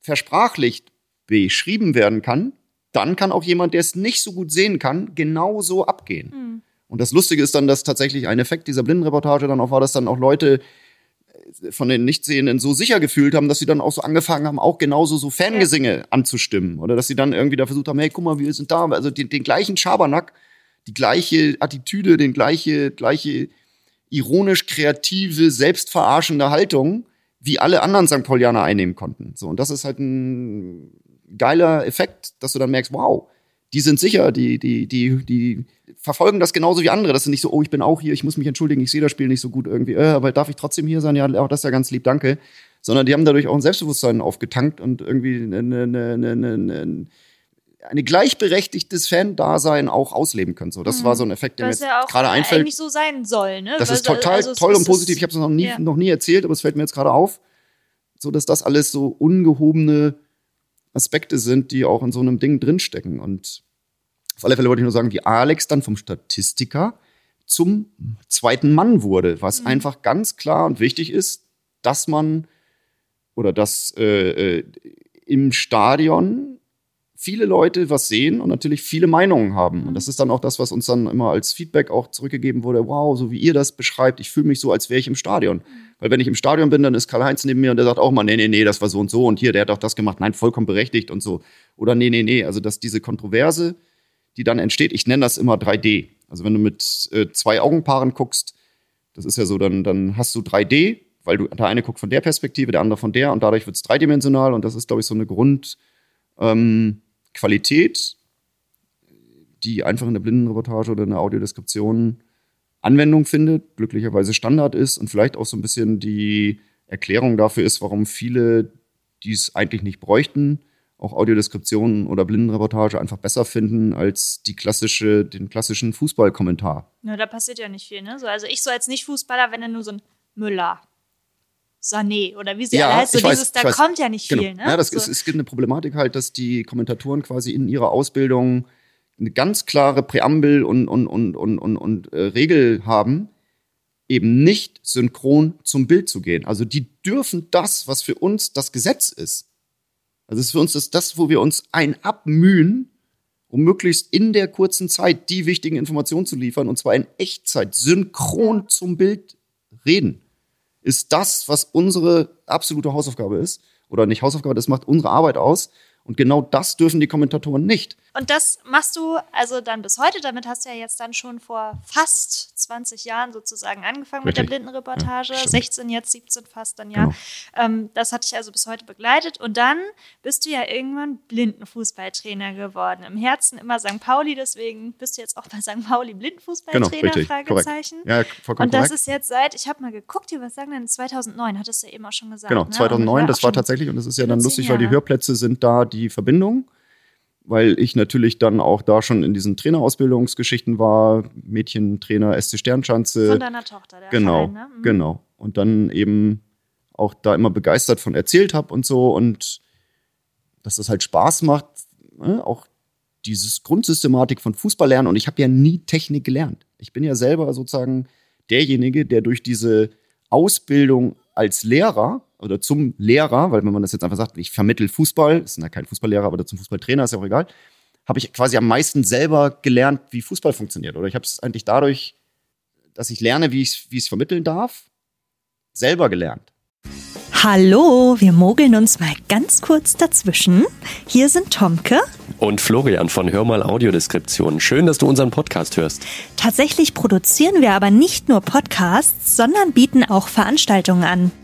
versprachlicht beschrieben werden kann, dann kann auch jemand, der es nicht so gut sehen kann, genauso abgehen. Mhm. Und das Lustige ist dann, dass tatsächlich ein Effekt dieser Blindenreportage dann auch war, dass dann auch Leute äh, von den Nichtsehenden so sicher gefühlt haben, dass sie dann auch so angefangen haben, auch genauso so Fangesinge ja. anzustimmen. Oder dass sie dann irgendwie da versucht haben, hey, guck mal, wir sind da. Also den, den gleichen Schabernack, die gleiche Attitüde, den gleiche, gleiche ironisch kreative, selbstverarschende Haltung, wie alle anderen St. Paulianer einnehmen konnten. So, und das ist halt ein geiler Effekt, dass du dann merkst, wow, die sind sicher, die, die, die, die verfolgen das genauso wie andere. Das sind nicht so, oh, ich bin auch hier, ich muss mich entschuldigen, ich sehe das Spiel nicht so gut irgendwie, äh, aber darf ich trotzdem hier sein? Ja, auch das ist ja ganz lieb, danke. Sondern die haben dadurch auch ein Selbstbewusstsein aufgetankt und irgendwie eine, eine, eine, eine, eine gleichberechtigtes Fan-Dasein auch ausleben können. So, das mhm. war so ein Effekt, der Was mir ja gerade einfällt. eigentlich so sein soll, ne? Das ist total also, toll und positiv. Ich habe es noch nie, ja. noch nie erzählt, aber es fällt mir jetzt gerade auf, so dass das alles so ungehobene Aspekte sind, die auch in so einem Ding drinstecken. Und auf alle Fälle wollte ich nur sagen, wie Alex dann vom Statistiker zum zweiten Mann wurde, was mhm. einfach ganz klar und wichtig ist, dass man oder dass äh, äh, im Stadion viele Leute was sehen und natürlich viele Meinungen haben. Und das ist dann auch das, was uns dann immer als Feedback auch zurückgegeben wurde. Wow, so wie ihr das beschreibt, ich fühle mich so, als wäre ich im Stadion. Weil wenn ich im Stadion bin, dann ist Karl-Heinz neben mir und der sagt auch mal, nee, nee, nee, das war so und so und hier, der hat auch das gemacht. Nein, vollkommen berechtigt und so. Oder nee, nee, nee. Also, dass diese Kontroverse, die dann entsteht, ich nenne das immer 3D. Also, wenn du mit äh, zwei Augenpaaren guckst, das ist ja so, dann, dann hast du 3D, weil du, der eine guckt von der Perspektive, der andere von der und dadurch wird es dreidimensional und das ist, glaube ich, so eine Grund, ähm, Qualität, die einfach in der Blindenreportage oder in der Audiodeskription Anwendung findet, glücklicherweise Standard ist und vielleicht auch so ein bisschen die Erklärung dafür ist, warum viele, die es eigentlich nicht bräuchten, auch Audiodeskriptionen oder Blindenreportage einfach besser finden als die klassische, den klassischen Fußballkommentar. Ja, da passiert ja nicht viel, ne? So, also ich so als Nicht-Fußballer, wenn dann nur so ein Müller, Sané oder wie sie ja, alle heißt, so dieses, weiß, da weiß. kommt ja nicht genau. viel. Ne? Ja, das so. ist, es gibt eine Problematik halt, dass die Kommentatoren quasi in ihrer Ausbildung eine ganz klare Präambel und, und, und, und, und, und äh, Regel haben, eben nicht synchron zum Bild zu gehen. Also die dürfen das, was für uns das Gesetz ist. Also es ist für uns das, das wo wir uns ein abmühen, um möglichst in der kurzen Zeit die wichtigen Informationen zu liefern und zwar in Echtzeit, synchron zum Bild reden. Ist das, was unsere absolute Hausaufgabe ist? Oder nicht Hausaufgabe, das macht unsere Arbeit aus. Und genau das dürfen die Kommentatoren nicht. Und das machst du also dann bis heute. Damit hast du ja jetzt dann schon vor fast 20 Jahren sozusagen angefangen Richtig. mit der Blindenreportage. Ja, 16, jetzt 17 fast dann ja. Genau. Ähm, das hat dich also bis heute begleitet. Und dann bist du ja irgendwann Blindenfußballtrainer geworden. Im Herzen immer St. Pauli, deswegen bist du jetzt auch bei St. Pauli Blindenfußballtrainer, genau, Fragezeichen. Ja, vollkommen Und das korrekt. ist jetzt seit, ich habe mal geguckt, was sagen denn 2009, hattest du ja eben auch schon gesagt. Genau, 2009, ne? das war tatsächlich, und das ist ja dann lustig, weil die Hörplätze sind da die Verbindung weil ich natürlich dann auch da schon in diesen Trainerausbildungsgeschichten war, Mädchentrainer SC Sternschanze. Von deiner Tochter, der Genau, Verein, ne? mhm. genau. Und dann eben auch da immer begeistert von erzählt habe und so und dass das halt Spaß macht, ne? auch dieses Grundsystematik von Fußball lernen und ich habe ja nie Technik gelernt. Ich bin ja selber sozusagen derjenige, der durch diese Ausbildung als Lehrer oder zum Lehrer, weil wenn man das jetzt einfach sagt, ich vermittel Fußball, ist ja kein Fußballlehrer, aber zum Fußballtrainer ist ja auch egal, habe ich quasi am meisten selber gelernt, wie Fußball funktioniert. Oder ich habe es eigentlich dadurch, dass ich lerne, wie ich es vermitteln darf, selber gelernt. Hallo, wir mogeln uns mal ganz kurz dazwischen. Hier sind Tomke und Florian von Hörmal Audiodeskription. Schön, dass du unseren Podcast hörst. Tatsächlich produzieren wir aber nicht nur Podcasts, sondern bieten auch Veranstaltungen an.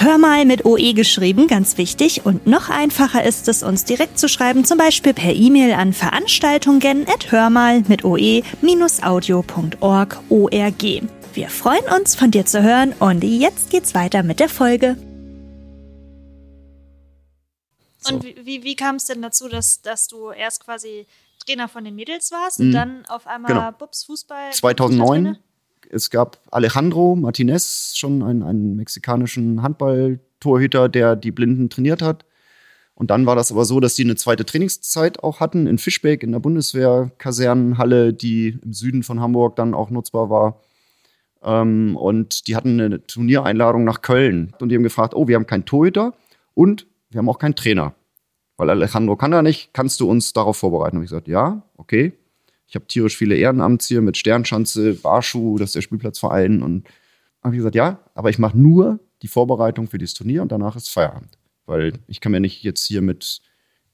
Hör mal mit OE geschrieben, ganz wichtig. Und noch einfacher ist es, uns direkt zu schreiben, zum Beispiel per E-Mail an veranstaltungen.hörmal mit oe-audio.org. Wir freuen uns, von dir zu hören und jetzt geht's weiter mit der Folge. So. Und wie, wie kam es denn dazu, dass, dass du erst quasi Trainer von den Mädels warst und mhm. dann auf einmal genau. Bubs Fußball? 2009 es gab Alejandro Martinez, schon einen, einen mexikanischen Handballtorhüter, der die Blinden trainiert hat. Und dann war das aber so, dass die eine zweite Trainingszeit auch hatten in Fischbeck in der Bundeswehr-Kasernenhalle, die im Süden von Hamburg dann auch nutzbar war. Ähm, und die hatten eine Turniereinladung nach Köln. Und die haben gefragt, oh, wir haben keinen Torhüter und wir haben auch keinen Trainer. Weil Alejandro kann da nicht, kannst du uns darauf vorbereiten? Und ich gesagt, ja, okay. Ich habe tierisch viele Ehrenamts hier mit Sternschanze, Barschuh, das ist der Spielplatzverein. Und habe ich gesagt, ja, aber ich mache nur die Vorbereitung für dieses Turnier und danach ist Feierabend. Weil ich kann mir nicht jetzt hier mit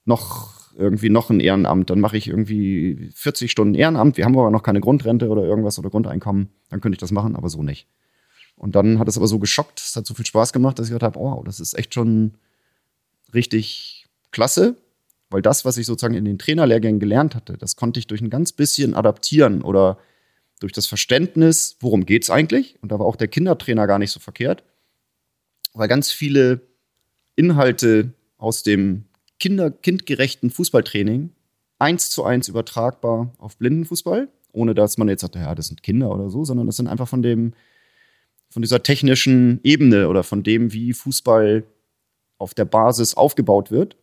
noch irgendwie noch ein Ehrenamt, dann mache ich irgendwie 40 Stunden Ehrenamt. Wir haben aber noch keine Grundrente oder irgendwas oder Grundeinkommen. Dann könnte ich das machen, aber so nicht. Und dann hat es aber so geschockt, es hat so viel Spaß gemacht, dass ich gedacht habe, wow, das ist echt schon richtig klasse. Weil das, was ich sozusagen in den Trainerlehrgängen gelernt hatte, das konnte ich durch ein ganz bisschen adaptieren oder durch das Verständnis, worum geht es eigentlich? Und da war auch der Kindertrainer gar nicht so verkehrt, weil ganz viele Inhalte aus dem Kinder kindgerechten Fußballtraining eins zu eins übertragbar auf Blindenfußball, ohne dass man jetzt sagt, ja, das sind Kinder oder so, sondern das sind einfach von dem von dieser technischen Ebene oder von dem, wie Fußball auf der Basis aufgebaut wird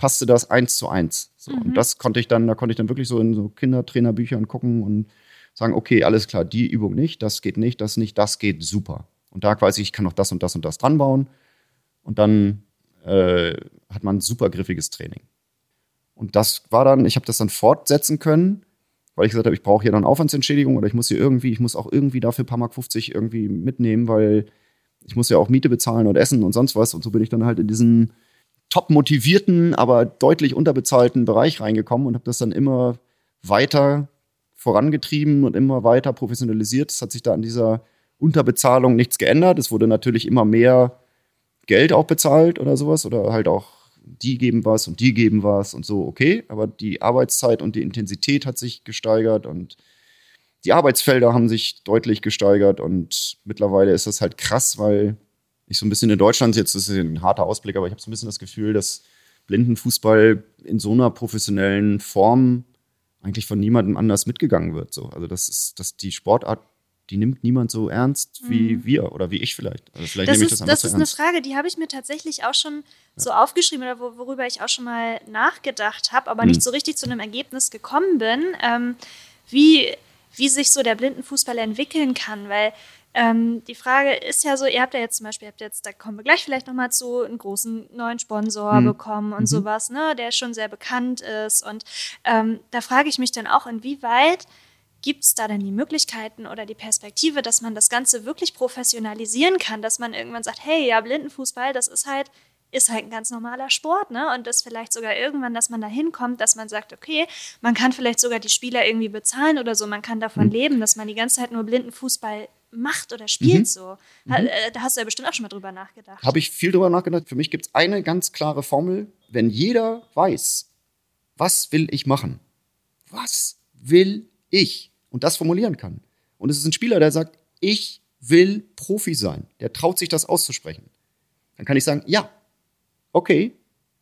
passte das eins zu eins. So, mhm. Und das konnte ich dann, da konnte ich dann wirklich so in so Kindertrainerbüchern gucken und sagen, okay, alles klar, die Übung nicht, das geht nicht, das nicht, das geht super. Und da weiß ich, ich kann noch das und das und das dran bauen. Und dann äh, hat man ein super griffiges Training. Und das war dann, ich habe das dann fortsetzen können, weil ich gesagt habe, ich brauche hier dann Aufwandsentschädigung oder ich muss hier irgendwie, ich muss auch irgendwie dafür ein paar Mark 50 irgendwie mitnehmen, weil ich muss ja auch Miete bezahlen und essen und sonst was. Und so bin ich dann halt in diesen top motivierten, aber deutlich unterbezahlten Bereich reingekommen und habe das dann immer weiter vorangetrieben und immer weiter professionalisiert. Es hat sich da an dieser Unterbezahlung nichts geändert. Es wurde natürlich immer mehr Geld auch bezahlt oder sowas oder halt auch die geben was und die geben was und so, okay. Aber die Arbeitszeit und die Intensität hat sich gesteigert und die Arbeitsfelder haben sich deutlich gesteigert und mittlerweile ist das halt krass, weil ich so ein bisschen in Deutschland, jetzt ist es ein harter Ausblick, aber ich habe so ein bisschen das Gefühl, dass Blindenfußball in so einer professionellen Form eigentlich von niemandem anders mitgegangen wird. So. Also das ist, dass die Sportart, die nimmt niemand so ernst wie mhm. wir oder wie ich vielleicht. Also vielleicht das nehme ich das ist, Das ist eine Frage, die habe ich mir tatsächlich auch schon ja. so aufgeschrieben oder worüber ich auch schon mal nachgedacht habe, aber mhm. nicht so richtig zu einem Ergebnis gekommen bin, ähm, wie, wie sich so der Blindenfußball entwickeln kann, weil ähm, die Frage ist ja so, ihr habt ja jetzt zum Beispiel, habt jetzt, da kommen wir gleich vielleicht nochmal zu, einen großen neuen Sponsor mhm. bekommen und mhm. sowas, ne, der schon sehr bekannt ist. Und ähm, da frage ich mich dann auch, inwieweit gibt es da denn die Möglichkeiten oder die Perspektive, dass man das Ganze wirklich professionalisieren kann, dass man irgendwann sagt, hey, ja, Blindenfußball, das ist halt ist halt ein ganz normaler Sport, ne? Und das vielleicht sogar irgendwann, dass man da hinkommt, dass man sagt, okay, man kann vielleicht sogar die Spieler irgendwie bezahlen oder so, man kann davon mhm. leben, dass man die ganze Zeit nur Blindenfußball macht oder spielt mhm. so. Mhm. Äh, da hast du ja bestimmt auch schon mal drüber nachgedacht. Habe ich viel drüber nachgedacht. Für mich gibt es eine ganz klare Formel. Wenn jeder weiß, was will ich machen? Was will ich? Und das formulieren kann. Und es ist ein Spieler, der sagt, ich will Profi sein. Der traut sich das auszusprechen. Dann kann ich sagen, ja, okay,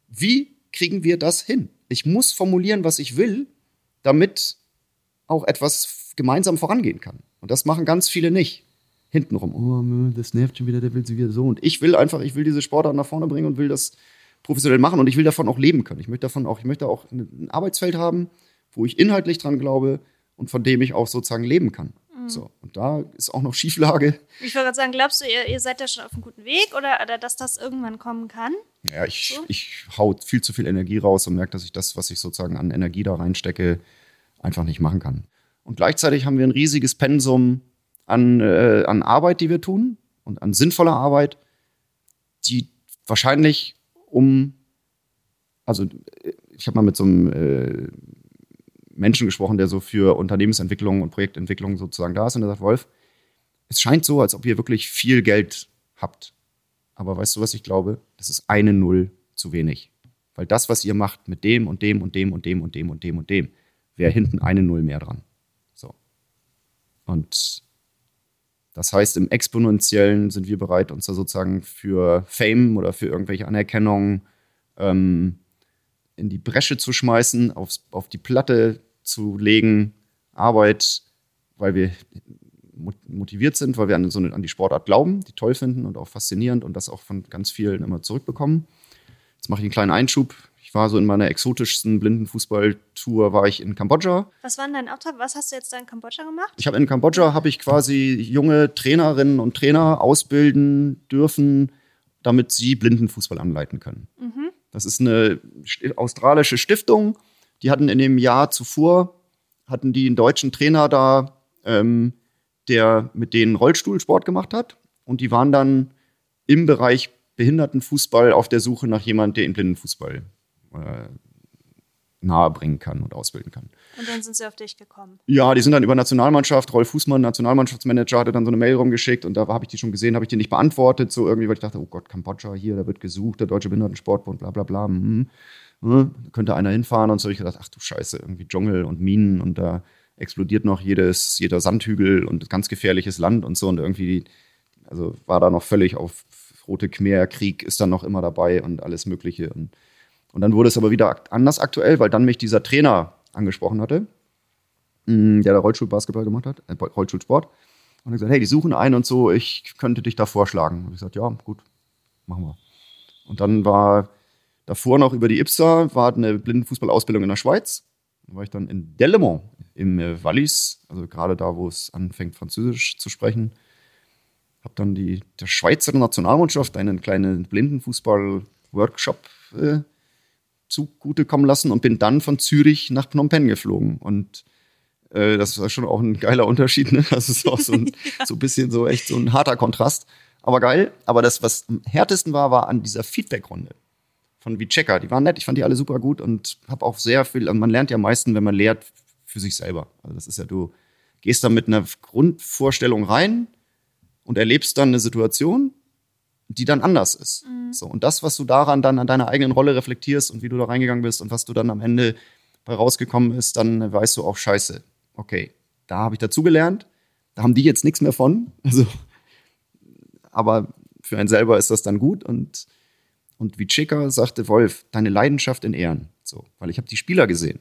wie kriegen wir das hin? Ich muss formulieren, was ich will, damit auch etwas gemeinsam vorangehen kann. Und das machen ganz viele nicht. Hintenrum, oh, das nervt schon wieder, der will sie wieder so. Und ich will einfach, ich will diese Sportart nach vorne bringen und will das professionell machen und ich will davon auch leben können. Ich möchte davon auch, ich möchte auch ein Arbeitsfeld haben, wo ich inhaltlich dran glaube und von dem ich auch sozusagen leben kann. Mhm. So, und da ist auch noch Schieflage. Ich wollte gerade sagen, glaubst du, ihr, ihr, seid da schon auf einem guten Weg oder, oder dass das irgendwann kommen kann? Ja, ich, so? ich hau viel zu viel Energie raus und merke, dass ich das, was ich sozusagen an Energie da reinstecke, einfach nicht machen kann. Und gleichzeitig haben wir ein riesiges Pensum an, äh, an Arbeit, die wir tun und an sinnvoller Arbeit, die wahrscheinlich um, also ich habe mal mit so einem äh, Menschen gesprochen, der so für Unternehmensentwicklung und Projektentwicklung sozusagen da ist und der sagt, Wolf, es scheint so, als ob ihr wirklich viel Geld habt. Aber weißt du, was ich glaube? Das ist eine Null zu wenig. Weil das, was ihr macht mit dem und dem und dem und dem und dem und dem und dem, wäre hinten eine Null mehr dran. Und das heißt, im Exponentiellen sind wir bereit, uns da sozusagen für Fame oder für irgendwelche Anerkennung ähm, in die Bresche zu schmeißen, aufs, auf die Platte zu legen, Arbeit, weil wir motiviert sind, weil wir an, so eine, an die Sportart glauben, die toll finden und auch faszinierend und das auch von ganz vielen immer zurückbekommen. Jetzt mache ich einen kleinen Einschub. Ich war so in meiner exotischsten Blindenfußballtour war ich in Kambodscha. Was war denn dein Auftrag? Was hast du jetzt da in Kambodscha gemacht? Ich habe in Kambodscha habe ich quasi junge Trainerinnen und Trainer ausbilden dürfen, damit sie Blindenfußball anleiten können. Mhm. Das ist eine australische Stiftung. Die hatten in dem Jahr zuvor hatten die einen deutschen Trainer da, ähm, der mit denen Rollstuhlsport gemacht hat. Und die waren dann im Bereich Behindertenfußball auf der Suche nach jemandem, der in Blindenfußball äh, nahebringen kann und ausbilden kann. Und dann sind sie auf dich gekommen? Ja, die sind dann über Nationalmannschaft, Rolf Fußmann, Nationalmannschaftsmanager, hatte dann so eine Mail rumgeschickt und da habe ich die schon gesehen, habe ich die nicht beantwortet, so irgendwie, weil ich dachte, oh Gott, Kambodscha hier, da wird gesucht, der Deutsche Behindertensportbund, bla bla bla, hm, hm, könnte einer hinfahren und so. Ich gedacht, ach du Scheiße, irgendwie Dschungel und Minen und da explodiert noch jedes, jeder Sandhügel und ganz gefährliches Land und so und irgendwie, also war da noch völlig auf Rote Khmer, Krieg ist dann noch immer dabei und alles Mögliche und und dann wurde es aber wieder anders aktuell, weil dann mich dieser Trainer angesprochen hatte, mm, der da Rollstuhlbasketball gemacht hat, äh, Rollstuhlsport. Und er gesagt, hey, die suchen einen und so, ich könnte dich da vorschlagen. Und ich gesagt, ja, gut, machen wir. Und dann war davor noch über die IPSA, war eine Blindenfußballausbildung in der Schweiz. Da war ich dann in Delemont im äh, Wallis, also gerade da, wo es anfängt, Französisch zu sprechen. Habe dann die, der Schweizer Nationalmannschaft einen kleinen Blindenfußball-Workshop äh, zugutekommen lassen und bin dann von Zürich nach Phnom Penh geflogen. Und äh, das war schon auch ein geiler Unterschied. Ne? Das ist auch so ein ja. so ein bisschen so echt so ein harter Kontrast. Aber geil. Aber das, was am härtesten war, war an dieser Feedback-Runde von Vicheka. Die waren nett, ich fand die alle super gut und habe auch sehr viel, also man lernt ja am meisten, wenn man lehrt für sich selber. Also das ist ja, du gehst da mit einer Grundvorstellung rein und erlebst dann eine Situation, die dann anders ist. Mhm. So, und das, was du daran dann an deiner eigenen Rolle reflektierst und wie du da reingegangen bist und was du dann am Ende bei rausgekommen ist, dann weißt du auch, scheiße, okay, da habe ich dazugelernt, da haben die jetzt nichts mehr von. Also, aber für einen selber ist das dann gut und und wie Chica sagte Wolf, deine Leidenschaft in Ehren. So, weil ich habe die Spieler gesehen.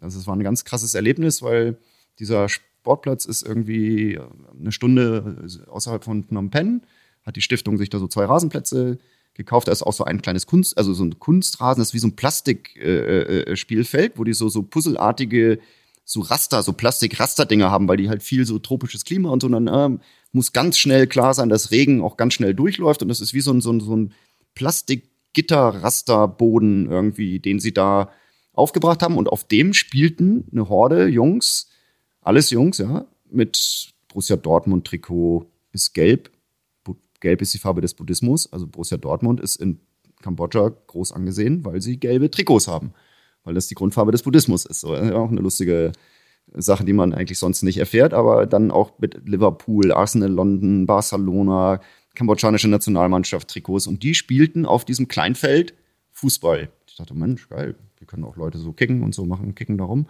Also es war ein ganz krasses Erlebnis, weil dieser Sportplatz ist irgendwie eine Stunde außerhalb von Phnom Penh. Hat die Stiftung sich da so zwei Rasenplätze gekauft. Da ist auch so ein kleines Kunst, also so ein Kunstrasen, das ist wie so ein Plastikspielfeld, äh, äh, wo die so, so puzzelartige so Raster, so Plastik-Raster-Dinger haben, weil die halt viel so tropisches Klima und so, dann äh, muss ganz schnell klar sein, dass Regen auch ganz schnell durchläuft und das ist wie so ein, so ein, so ein Plastik-Gitter-Rasterboden irgendwie, den sie da aufgebracht haben und auf dem spielten eine Horde Jungs, alles Jungs, ja, mit Borussia Dortmund Trikot ist gelb. Gelb ist die Farbe des Buddhismus, also Borussia Dortmund ist in Kambodscha groß angesehen, weil sie gelbe Trikots haben, weil das die Grundfarbe des Buddhismus ist. So, auch eine lustige Sache, die man eigentlich sonst nicht erfährt, aber dann auch mit Liverpool, Arsenal London, Barcelona, kambodschanische Nationalmannschaft Trikots und die spielten auf diesem Kleinfeld Fußball. Ich dachte, Mensch, geil, wir können auch Leute so kicken und so machen, kicken darum.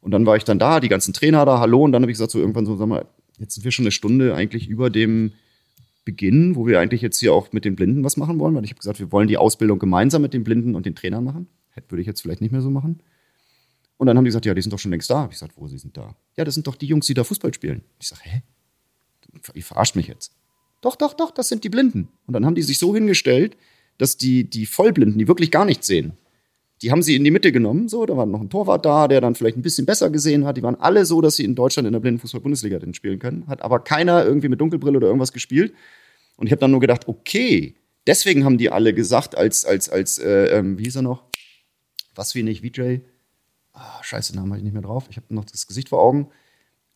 Und dann war ich dann da, die ganzen Trainer da, hallo, und dann habe ich gesagt, so irgendwann so, sag mal, jetzt sind wir schon eine Stunde eigentlich über dem Beginn, wo wir eigentlich jetzt hier auch mit den Blinden was machen wollen, weil ich habe gesagt, wir wollen die Ausbildung gemeinsam mit den Blinden und den Trainern machen. Hätte würde ich jetzt vielleicht nicht mehr so machen. Und dann haben die gesagt, ja, die sind doch schon längst da. Hab ich gesagt, wo sie sind da? Ja, das sind doch die Jungs, die da Fußball spielen. Ich sage, hä? Ihr verarscht mich jetzt. Doch, doch, doch, das sind die Blinden. Und dann haben die sich so hingestellt, dass die, die Vollblinden, die wirklich gar nichts sehen, die haben sie in die Mitte genommen. So, da war noch ein Torwart da, der dann vielleicht ein bisschen besser gesehen hat. Die waren alle so, dass sie in Deutschland in der Blindenfußball-Bundesliga denn spielen können. Hat aber keiner irgendwie mit Dunkelbrille oder irgendwas gespielt. Und ich habe dann nur gedacht, okay, deswegen haben die alle gesagt, als, als, als, äh, ähm, wie hieß er noch? Was wie nicht, VJ? Ah, scheiße, Namen habe ich nicht mehr drauf. Ich habe noch das Gesicht vor Augen.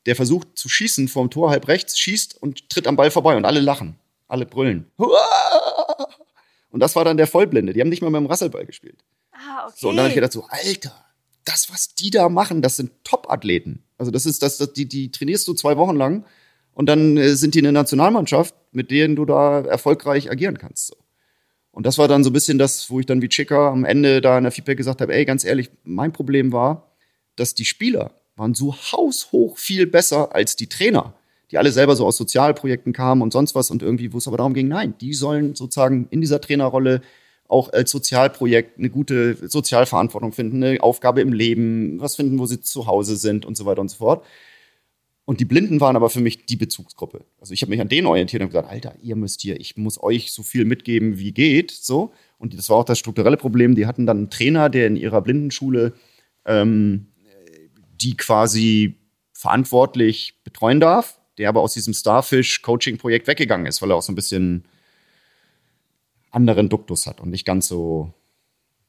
Der versucht zu schießen vorm Tor halb rechts, schießt und tritt am Ball vorbei und alle lachen. Alle brüllen. Und das war dann der Vollblinde. Die haben nicht mal mit dem Rasselball gespielt. Ah, okay. So, und dann habe ich gedacht so, Alter, das, was die da machen, das sind Top-Athleten. Also das ist, das, das, die, die trainierst du zwei Wochen lang und dann äh, sind die eine Nationalmannschaft, mit denen du da erfolgreich agieren kannst. So. Und das war dann so ein bisschen das, wo ich dann wie Chicker am Ende da in der Feedback gesagt habe, ey, ganz ehrlich, mein Problem war, dass die Spieler waren so haushoch viel besser als die Trainer, die alle selber so aus Sozialprojekten kamen und sonst was und irgendwie, wo es aber darum ging, nein, die sollen sozusagen in dieser Trainerrolle auch als Sozialprojekt eine gute Sozialverantwortung finden, eine Aufgabe im Leben, was finden, wo sie zu Hause sind und so weiter und so fort. Und die Blinden waren aber für mich die Bezugsgruppe. Also ich habe mich an denen orientiert und gesagt, Alter, ihr müsst hier, ich muss euch so viel mitgeben, wie geht. So. Und das war auch das strukturelle Problem. Die hatten dann einen Trainer, der in ihrer Blindenschule ähm, die quasi verantwortlich betreuen darf, der aber aus diesem Starfish-Coaching-Projekt weggegangen ist, weil er auch so ein bisschen anderen Duktus hat und nicht ganz so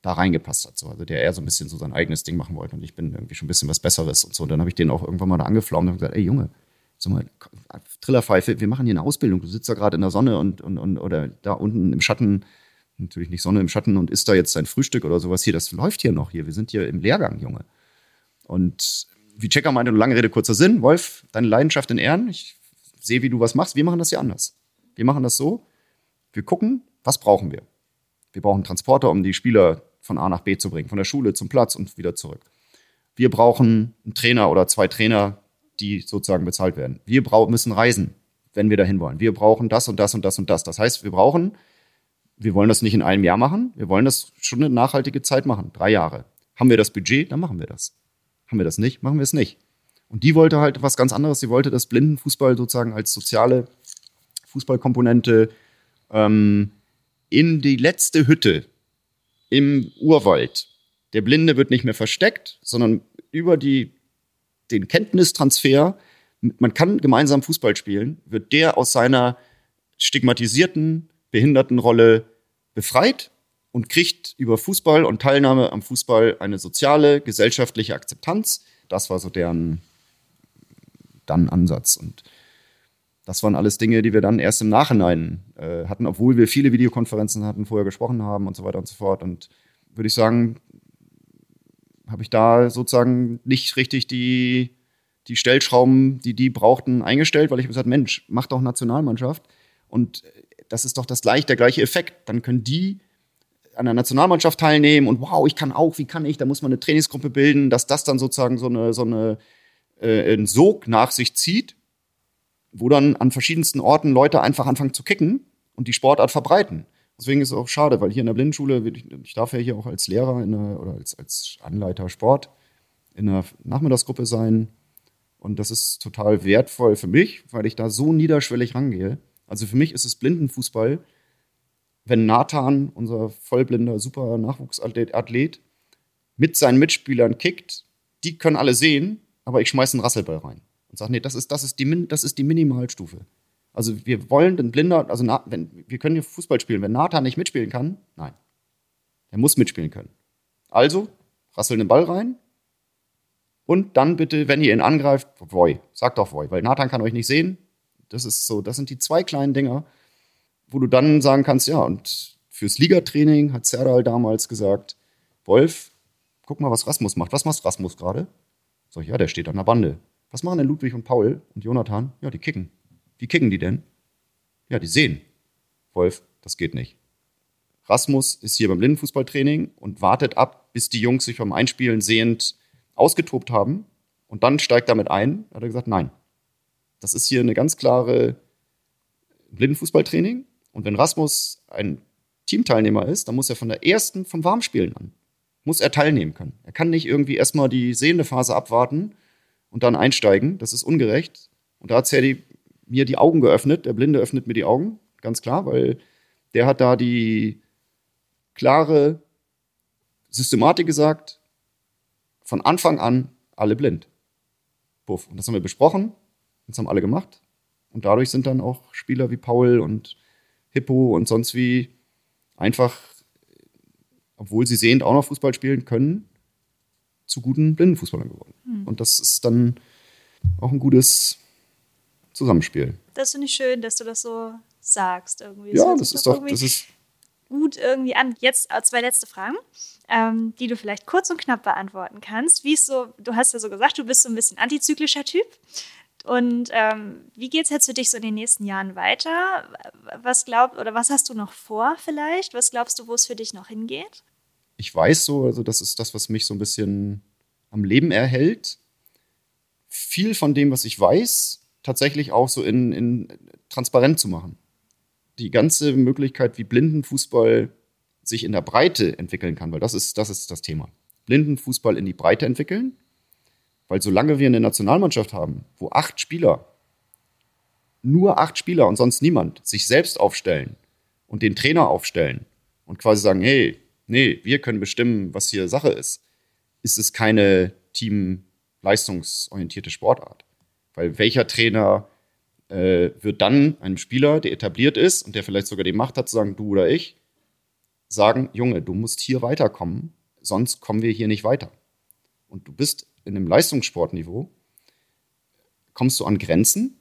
da reingepasst hat. So. Also der eher so ein bisschen so sein eigenes Ding machen wollte und ich bin irgendwie schon ein bisschen was Besseres und so. Und dann habe ich den auch irgendwann mal da angeflaumt und gesagt, ey Junge, sag mal, Trillerpfeife, wir machen hier eine Ausbildung. Du sitzt da gerade in der Sonne und, und, und oder da unten im Schatten, natürlich nicht Sonne im Schatten und isst da jetzt dein Frühstück oder sowas hier. Das läuft hier noch hier. Wir sind hier im Lehrgang, Junge. Und wie Checker meinte, lange Rede, kurzer Sinn. Wolf, deine Leidenschaft in Ehren. Ich sehe, wie du was machst. Wir machen das hier anders. Wir machen das so. Wir gucken, was brauchen wir. Wir brauchen Transporter, um die Spieler von A nach B zu bringen, von der Schule zum Platz und wieder zurück. Wir brauchen einen Trainer oder zwei Trainer, die sozusagen bezahlt werden. Wir müssen reisen, wenn wir dahin wollen. Wir brauchen das und das und das und das. Das heißt, wir brauchen, wir wollen das nicht in einem Jahr machen, wir wollen das schon eine nachhaltige Zeit machen, drei Jahre. Haben wir das Budget, dann machen wir das. Haben wir das nicht, machen wir es nicht. Und die wollte halt was ganz anderes. Sie wollte das Blindenfußball sozusagen als soziale Fußballkomponente ähm, in die letzte Hütte im Urwald. Der Blinde wird nicht mehr versteckt, sondern über die, den Kenntnistransfer, man kann gemeinsam Fußball spielen, wird der aus seiner stigmatisierten Behindertenrolle befreit und kriegt über Fußball und Teilnahme am Fußball eine soziale, gesellschaftliche Akzeptanz. Das war so deren dann Ansatz. Und das waren alles Dinge, die wir dann erst im Nachhinein äh, hatten, obwohl wir viele Videokonferenzen hatten, vorher gesprochen haben und so weiter und so fort. Und würde ich sagen, habe ich da sozusagen nicht richtig die, die Stellschrauben, die die brauchten, eingestellt, weil ich gesagt Mensch, mach doch Nationalmannschaft. Und das ist doch das gleich, der gleiche Effekt. Dann können die an der Nationalmannschaft teilnehmen und wow, ich kann auch, wie kann ich? Da muss man eine Trainingsgruppe bilden, dass das dann sozusagen so eine, so eine äh, einen Sog nach sich zieht, wo dann an verschiedensten Orten Leute einfach anfangen zu kicken und die Sportart verbreiten. Deswegen ist es auch schade, weil hier in der Blindenschule, ich, darf ja hier auch als Lehrer einer, oder als, als Anleiter Sport in einer Nachmittagsgruppe sein. Und das ist total wertvoll für mich, weil ich da so niederschwellig rangehe. Also für mich ist es Blindenfußball, wenn Nathan, unser vollblinder, super Nachwuchsathlet, mit seinen Mitspielern kickt, die können alle sehen, aber ich schmeiße einen Rasselball rein und sage, nee, das ist, das, ist die, das ist die Minimalstufe. Also wir wollen den Blinder, also wenn, wir können hier Fußball spielen. Wenn Nathan nicht mitspielen kann, nein. Er muss mitspielen können. Also, rasseln den Ball rein. Und dann bitte, wenn ihr ihn angreift, Voy. Sagt doch Voy, weil Nathan kann euch nicht sehen. Das ist so, das sind die zwei kleinen Dinger, wo du dann sagen kannst, ja, und fürs Ligatraining hat Serdal damals gesagt, Wolf, guck mal, was Rasmus macht. Was macht Rasmus gerade? Sag ich, ja, der steht an der Bande. Was machen denn Ludwig und Paul und Jonathan? Ja, die kicken. Wie kicken die denn? Ja, die sehen. Wolf, das geht nicht. Rasmus ist hier beim Blindenfußballtraining und wartet ab, bis die Jungs sich beim Einspielen sehend ausgetobt haben. Und dann steigt er mit ein. Da hat er gesagt, nein. Das ist hier eine ganz klare Blindenfußballtraining. Und wenn Rasmus ein Teamteilnehmer ist, dann muss er von der ersten, vom Warmspielen an, muss er teilnehmen können. Er kann nicht irgendwie erstmal die sehende Phase abwarten und dann einsteigen. Das ist ungerecht. Und da hat Serdi mir die Augen geöffnet. Der Blinde öffnet mir die Augen, ganz klar, weil der hat da die klare Systematik gesagt, von Anfang an alle blind. Puff. Und das haben wir besprochen, das haben alle gemacht. Und dadurch sind dann auch Spieler wie Paul und Hippo und sonst wie einfach, obwohl sie sehend auch noch Fußball spielen können, zu guten Blindenfußballern geworden. Mhm. Und das ist dann auch ein gutes Zusammenspiel. Das finde ich schön, dass du das so sagst irgendwie. Ja, das, das ist doch, das ist gut irgendwie an. Jetzt äh, zwei letzte Fragen, ähm, die du vielleicht kurz und knapp beantworten kannst. Wie ist so, du hast ja so gesagt, du bist so ein bisschen antizyklischer Typ. Und ähm, wie geht es jetzt für dich so in den nächsten Jahren weiter? Was glaubst oder was hast du noch vor vielleicht? Was glaubst du, wo es für dich noch hingeht? Ich weiß so, also das ist das, was mich so ein bisschen am Leben erhält. Viel von dem, was ich weiß, tatsächlich auch so in, in transparent zu machen. Die ganze Möglichkeit, wie Blindenfußball sich in der Breite entwickeln kann, weil das ist, das ist das Thema. Blindenfußball in die Breite entwickeln, weil solange wir eine Nationalmannschaft haben, wo acht Spieler, nur acht Spieler und sonst niemand, sich selbst aufstellen und den Trainer aufstellen und quasi sagen, hey, nee, wir können bestimmen, was hier Sache ist, ist es keine teamleistungsorientierte Sportart. Weil welcher Trainer äh, wird dann einem Spieler, der etabliert ist und der vielleicht sogar die Macht hat, zu sagen, du oder ich, sagen, Junge, du musst hier weiterkommen, sonst kommen wir hier nicht weiter. Und du bist in einem Leistungssportniveau, kommst du an Grenzen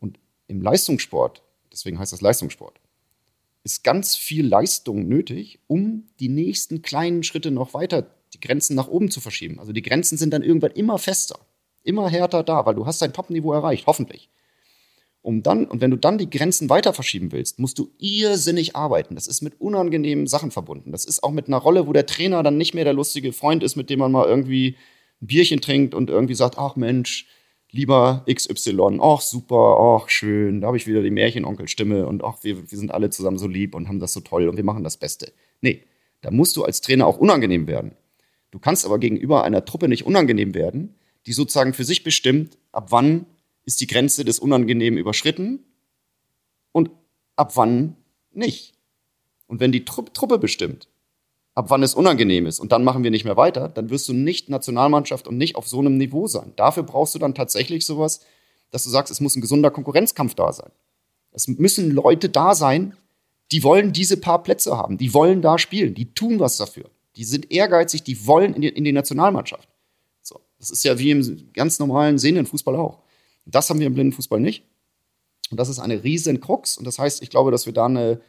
und im Leistungssport, deswegen heißt das Leistungssport, ist ganz viel Leistung nötig, um die nächsten kleinen Schritte noch weiter, die Grenzen nach oben zu verschieben. Also die Grenzen sind dann irgendwann immer fester immer härter da, weil du hast dein Top-Niveau erreicht, hoffentlich. Um dann, und wenn du dann die Grenzen weiter verschieben willst, musst du irrsinnig arbeiten. Das ist mit unangenehmen Sachen verbunden. Das ist auch mit einer Rolle, wo der Trainer dann nicht mehr der lustige Freund ist, mit dem man mal irgendwie ein Bierchen trinkt und irgendwie sagt, ach Mensch, lieber XY, ach super, ach schön, da habe ich wieder die Märchenonkelstimme und ach, wir, wir sind alle zusammen so lieb und haben das so toll und wir machen das Beste. Nee, da musst du als Trainer auch unangenehm werden. Du kannst aber gegenüber einer Truppe nicht unangenehm werden, die sozusagen für sich bestimmt, ab wann ist die Grenze des Unangenehmen überschritten und ab wann nicht. Und wenn die Truppe bestimmt, ab wann es unangenehm ist und dann machen wir nicht mehr weiter, dann wirst du nicht Nationalmannschaft und nicht auf so einem Niveau sein. Dafür brauchst du dann tatsächlich sowas, dass du sagst, es muss ein gesunder Konkurrenzkampf da sein. Es müssen Leute da sein, die wollen diese paar Plätze haben, die wollen da spielen, die tun was dafür. Die sind ehrgeizig, die wollen in die, in die Nationalmannschaft. Das ist ja wie im ganz normalen sehenden Fußball auch. Das haben wir im blinden Fußball nicht. Und das ist eine riesen Krux. Und das heißt, ich glaube, dass wir da eine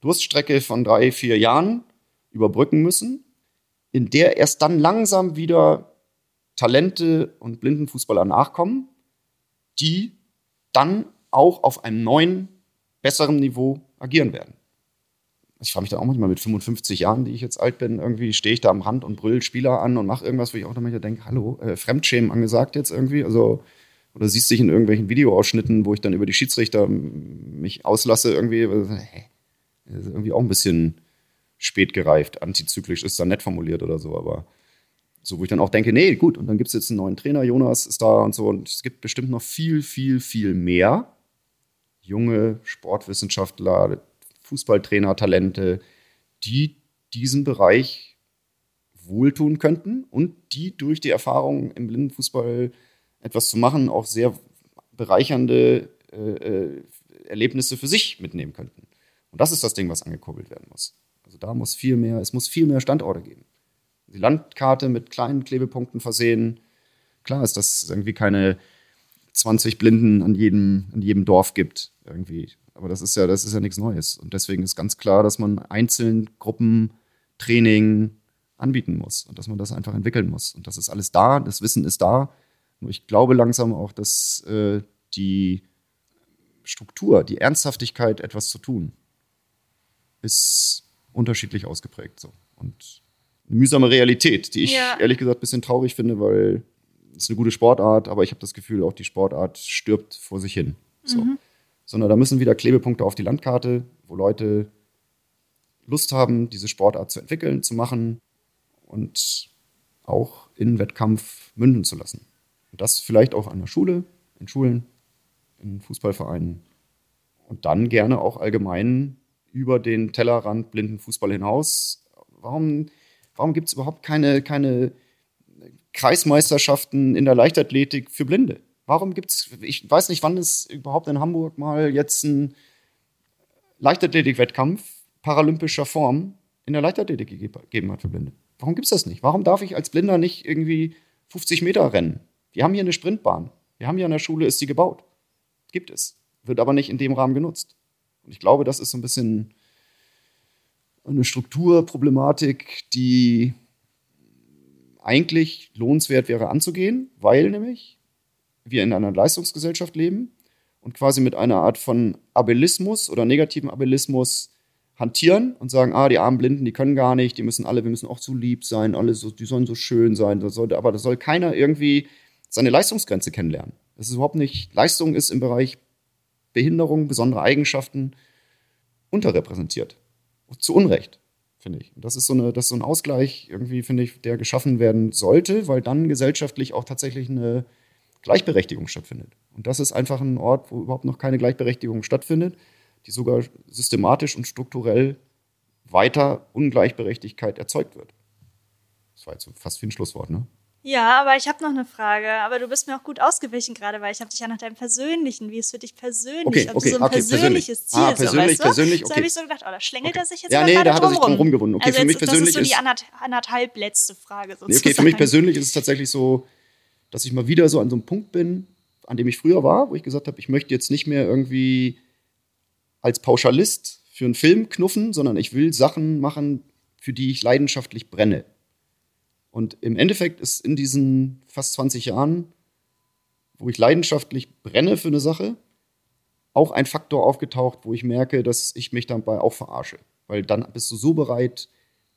Durststrecke von drei, vier Jahren überbrücken müssen, in der erst dann langsam wieder Talente und Blindenfußballer nachkommen, die dann auch auf einem neuen, besseren Niveau agieren werden. Ich frage mich dann auch manchmal mit 55 Jahren, die ich jetzt alt bin, irgendwie stehe ich da am Rand und brüll Spieler an und mache irgendwas, wo ich auch dann manchmal denke, hallo, äh, Fremdschämen angesagt jetzt irgendwie. Also, oder siehst dich in irgendwelchen Videoausschnitten, wo ich dann über die Schiedsrichter mich auslasse, irgendwie. Hä? Das ist irgendwie auch ein bisschen spät gereift. Antizyklisch ist da nett formuliert oder so, aber so, wo ich dann auch denke, nee, gut, und dann gibt es jetzt einen neuen Trainer, Jonas ist da und so, und es gibt bestimmt noch viel, viel, viel mehr junge Sportwissenschaftler, Fußballtrainer, Talente, die diesen Bereich wohltun könnten und die durch die Erfahrung im Blindenfußball etwas zu machen auch sehr bereichernde äh, äh Erlebnisse für sich mitnehmen könnten. Und das ist das Ding, was angekurbelt werden muss. Also da muss viel mehr, es muss viel mehr Standorte geben. Die Landkarte mit kleinen Klebepunkten versehen. Klar ist, dass es irgendwie keine 20 Blinden an jedem, an jedem Dorf gibt. Irgendwie. Aber das ist ja, das ist ja nichts Neues. Und deswegen ist ganz klar, dass man einzeln Gruppen Training anbieten muss und dass man das einfach entwickeln muss. Und das ist alles da, das Wissen ist da. Nur ich glaube langsam auch, dass äh, die Struktur, die Ernsthaftigkeit, etwas zu tun, ist unterschiedlich ausgeprägt. So. Und eine mühsame Realität, die ich ja. ehrlich gesagt ein bisschen traurig finde, weil es eine gute Sportart, aber ich habe das Gefühl, auch die Sportart stirbt vor sich hin. So. Mhm. Sondern da müssen wieder Klebepunkte auf die Landkarte, wo Leute Lust haben, diese Sportart zu entwickeln, zu machen und auch in Wettkampf münden zu lassen. Und das vielleicht auch an der Schule, in Schulen, in Fußballvereinen und dann gerne auch allgemein über den Tellerrand blinden Fußball hinaus. Warum, warum gibt es überhaupt keine, keine Kreismeisterschaften in der Leichtathletik für Blinde? Warum gibt es, ich weiß nicht, wann es überhaupt in Hamburg mal jetzt einen Leichtathletik-Wettkampf paralympischer Form in der Leichtathletik gegeben hat für Blinde. Warum gibt es das nicht? Warum darf ich als Blinder nicht irgendwie 50 Meter rennen? Wir haben hier eine Sprintbahn. Wir haben hier an der Schule, ist sie gebaut. Gibt es. Wird aber nicht in dem Rahmen genutzt. Und ich glaube, das ist so ein bisschen eine Strukturproblematik, die eigentlich lohnenswert wäre anzugehen, weil nämlich wir in einer Leistungsgesellschaft leben und quasi mit einer Art von Abelismus oder negativen Abelismus hantieren und sagen, ah, die armen Blinden, die können gar nicht, die müssen alle, wir müssen auch so lieb sein, alle so, die sollen so schön sein, das sollte, aber da soll keiner irgendwie seine Leistungsgrenze kennenlernen. Das ist überhaupt nicht, Leistung ist im Bereich Behinderung, besondere Eigenschaften unterrepräsentiert. Zu Unrecht, finde ich. Und das ist so, eine, das ist so ein Ausgleich, irgendwie, finde ich, der geschaffen werden sollte, weil dann gesellschaftlich auch tatsächlich eine Gleichberechtigung stattfindet. Und das ist einfach ein Ort, wo überhaupt noch keine Gleichberechtigung stattfindet, die sogar systematisch und strukturell weiter Ungleichberechtigkeit erzeugt wird. Das war jetzt fast wie ein Schlusswort, ne? Ja, aber ich habe noch eine Frage. Aber du bist mir auch gut ausgewichen gerade, weil ich habe dich ja nach deinem persönlichen, wie es für dich persönlich, okay, ob okay, so ein okay, persönliches Ziel ah, persönlich, so, weißt persönlich, okay. So habe ich so gedacht, oh, da schlängelt er sich jetzt Ja, nee, da hat er sich drum rumgewunden. Okay, also für mich jetzt, persönlich das ist so die ist, anderthalb letzte Frage sozusagen. Nee, okay, für mich persönlich ist es tatsächlich so, dass ich mal wieder so an so einem Punkt bin, an dem ich früher war, wo ich gesagt habe, ich möchte jetzt nicht mehr irgendwie als Pauschalist für einen Film knuffen, sondern ich will Sachen machen, für die ich leidenschaftlich brenne. Und im Endeffekt ist in diesen fast 20 Jahren, wo ich leidenschaftlich brenne für eine Sache, auch ein Faktor aufgetaucht, wo ich merke, dass ich mich dabei auch verarsche. Weil dann bist du so bereit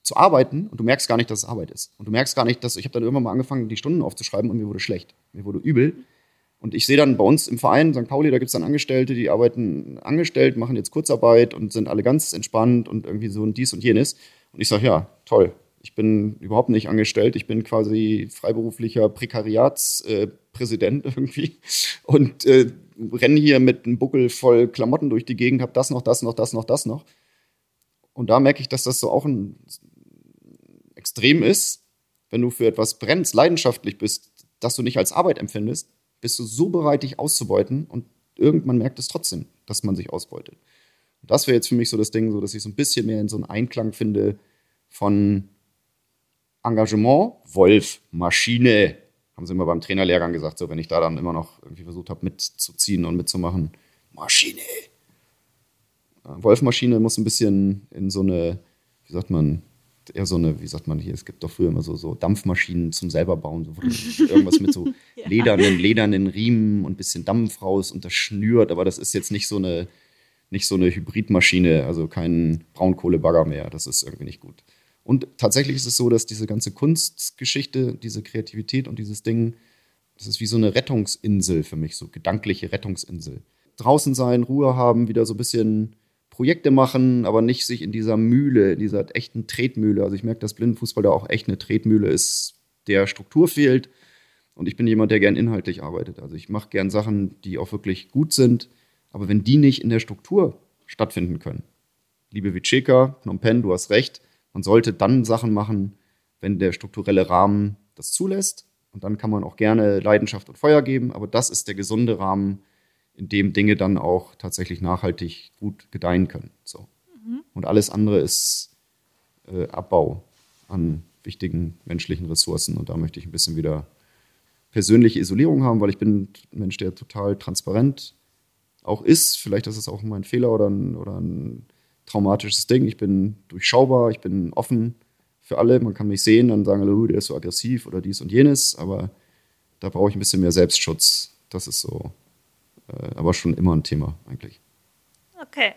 zu arbeiten und du merkst gar nicht, dass es Arbeit ist. Und du merkst gar nicht, dass ich habe dann irgendwann mal angefangen, die Stunden aufzuschreiben und mir wurde schlecht. Mir wurde übel. Und ich sehe dann bei uns im Verein, St. Pauli, da gibt es dann Angestellte, die arbeiten angestellt, machen jetzt Kurzarbeit und sind alle ganz entspannt und irgendwie so und dies und jenes. Und ich sage, ja, toll, ich bin überhaupt nicht angestellt. Ich bin quasi freiberuflicher Prekariatspräsident äh, irgendwie und äh, renne hier mit einem Buckel voll Klamotten durch die Gegend, habe das noch, das noch, das noch, das noch. Und da merke ich, dass das so auch ein Extrem ist, wenn du für etwas brennst, leidenschaftlich bist, dass du nicht als Arbeit empfindest, bist du so bereit, dich auszubeuten und irgendwann merkt es trotzdem, dass man sich ausbeutet. Und das wäre jetzt für mich so das Ding, so dass ich so ein bisschen mehr in so einen Einklang finde von Engagement, Wolf, Maschine. Haben sie immer beim Trainerlehrgang gesagt, so wenn ich da dann immer noch irgendwie versucht habe mitzuziehen und mitzumachen. Maschine. Wolfmaschine muss ein bisschen in so eine, wie sagt man, eher so eine, wie sagt man hier, es gibt doch früher immer so, so Dampfmaschinen zum selber bauen, so, irgendwas mit so ja. ledernen, ledernen Riemen und ein bisschen Dampf raus und das schnürt, aber das ist jetzt nicht so eine, nicht so eine Hybridmaschine, also kein Braunkohlebagger mehr. Das ist irgendwie nicht gut. Und tatsächlich ist es so, dass diese ganze Kunstgeschichte, diese Kreativität und dieses Ding, das ist wie so eine Rettungsinsel für mich, so gedankliche Rettungsinsel. Draußen sein, Ruhe haben, wieder so ein bisschen Projekte machen, aber nicht sich in dieser Mühle, in dieser echten Tretmühle. Also ich merke, dass Blindenfußball da auch echt eine Tretmühle ist, der Struktur fehlt. Und ich bin jemand, der gern inhaltlich arbeitet. Also ich mache gern Sachen, die auch wirklich gut sind. Aber wenn die nicht in der Struktur stattfinden können, liebe Vicheka, Phnom Penh, du hast recht, man sollte dann Sachen machen, wenn der strukturelle Rahmen das zulässt. Und dann kann man auch gerne Leidenschaft und Feuer geben. Aber das ist der gesunde Rahmen, in dem Dinge dann auch tatsächlich nachhaltig gut gedeihen können. So. Mhm. Und alles andere ist äh, Abbau an wichtigen menschlichen Ressourcen. Und da möchte ich ein bisschen wieder persönliche Isolierung haben, weil ich bin ein Mensch, der total transparent auch ist. Vielleicht ist es auch mein Fehler oder ein, oder ein traumatisches Ding. Ich bin durchschaubar, ich bin offen für alle. Man kann mich sehen, dann sagen alle, der ist so aggressiv oder dies und jenes. Aber da brauche ich ein bisschen mehr Selbstschutz. Das ist so äh, aber schon immer ein Thema eigentlich. Okay.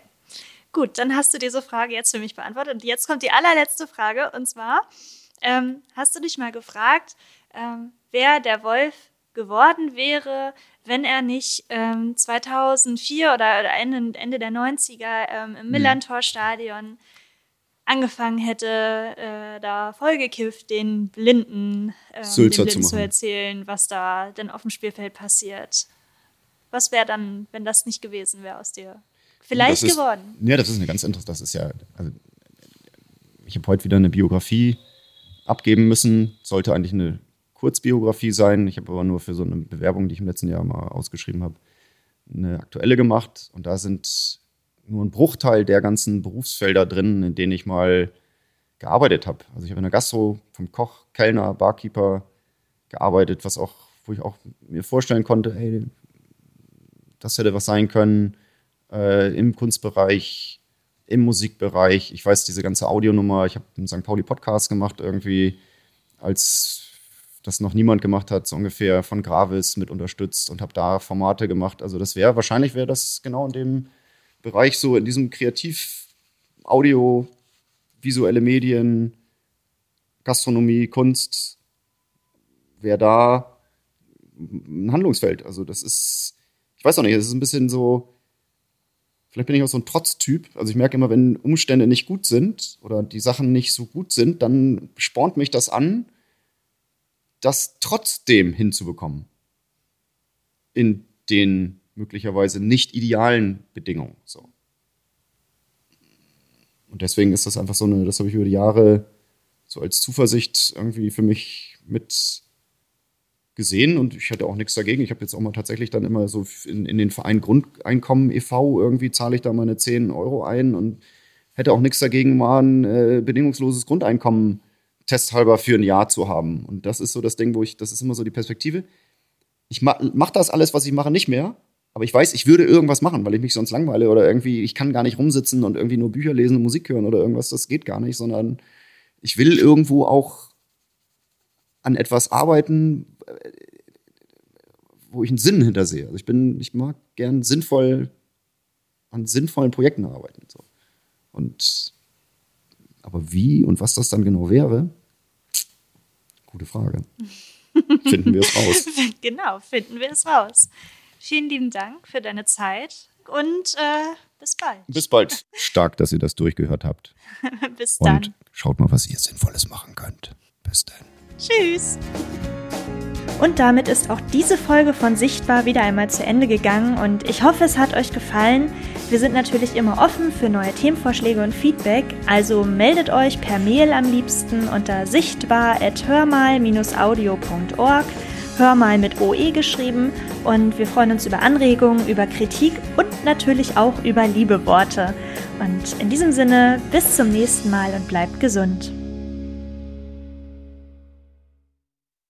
Gut, dann hast du diese Frage jetzt für mich beantwortet. Und jetzt kommt die allerletzte Frage. Und zwar, ähm, hast du dich mal gefragt, ähm, wer der Wolf geworden wäre, wenn er nicht ähm, 2004 oder, oder Ende, Ende der 90er ähm, im hm. Millantor-Stadion angefangen hätte, äh, da vollgekifft den Blinden, ähm, den Blinden zu, zu erzählen, was da denn auf dem Spielfeld passiert. Was wäre dann, wenn das nicht gewesen wäre aus dir? Vielleicht ist, geworden. Ja, das ist eine ganz interessante, das ist ja, also, ich habe heute wieder eine Biografie abgeben müssen, sollte eigentlich eine Kurzbiografie sein. Ich habe aber nur für so eine Bewerbung, die ich im letzten Jahr mal ausgeschrieben habe, eine aktuelle gemacht. Und da sind nur ein Bruchteil der ganzen Berufsfelder drin, in denen ich mal gearbeitet habe. Also ich habe in der Gastro vom Koch, Kellner, Barkeeper gearbeitet, was auch, wo ich auch mir vorstellen konnte, hey, das hätte was sein können äh, im Kunstbereich, im Musikbereich. Ich weiß diese ganze Audionummer. Ich habe einen St. Pauli Podcast gemacht irgendwie, als das noch niemand gemacht hat, so ungefähr von Gravis mit unterstützt und habe da Formate gemacht. Also das wäre, wahrscheinlich wäre das genau in dem Bereich so, in diesem Kreativ, Audio, visuelle Medien, Gastronomie, Kunst, wäre da ein Handlungsfeld. Also das ist, ich weiß auch nicht, es ist ein bisschen so, vielleicht bin ich auch so ein Trotztyp. Also ich merke immer, wenn Umstände nicht gut sind oder die Sachen nicht so gut sind, dann spornt mich das an, das trotzdem hinzubekommen. In den möglicherweise nicht idealen Bedingungen. So. Und deswegen ist das einfach so eine, das habe ich über die Jahre so als Zuversicht irgendwie für mich mit gesehen und ich hatte auch nichts dagegen. Ich habe jetzt auch mal tatsächlich dann immer so in, in den Verein Grundeinkommen e.V. irgendwie zahle ich da meine 10 Euro ein und hätte auch nichts dagegen, mal ein äh, bedingungsloses Grundeinkommen testhalber für ein Jahr zu haben. Und das ist so das Ding, wo ich, das ist immer so die Perspektive. Ich ma mache das alles, was ich mache, nicht mehr. Aber ich weiß, ich würde irgendwas machen, weil ich mich sonst langweile oder irgendwie, ich kann gar nicht rumsitzen und irgendwie nur Bücher lesen und Musik hören oder irgendwas. Das geht gar nicht, sondern ich will irgendwo auch an etwas arbeiten, wo ich einen Sinn hintersehe. Also ich bin, ich mag gern sinnvoll an sinnvollen Projekten arbeiten. So. Und aber wie und was das dann genau wäre, gute Frage. finden wir es raus. Genau, finden wir es raus. Vielen lieben Dank für deine Zeit und äh, bis bald. Bis bald. Stark, dass ihr das durchgehört habt. bis dann. Und schaut mal, was ihr Sinnvolles machen könnt. Bis dann. Tschüss. Und damit ist auch diese Folge von Sichtbar wieder einmal zu Ende gegangen und ich hoffe, es hat euch gefallen. Wir sind natürlich immer offen für neue Themenvorschläge und Feedback, also meldet euch per Mail am liebsten unter sichtbar.hörmal-audio.org, hörmal mit OE geschrieben und wir freuen uns über Anregungen, über Kritik und natürlich auch über liebe Worte. Und in diesem Sinne, bis zum nächsten Mal und bleibt gesund.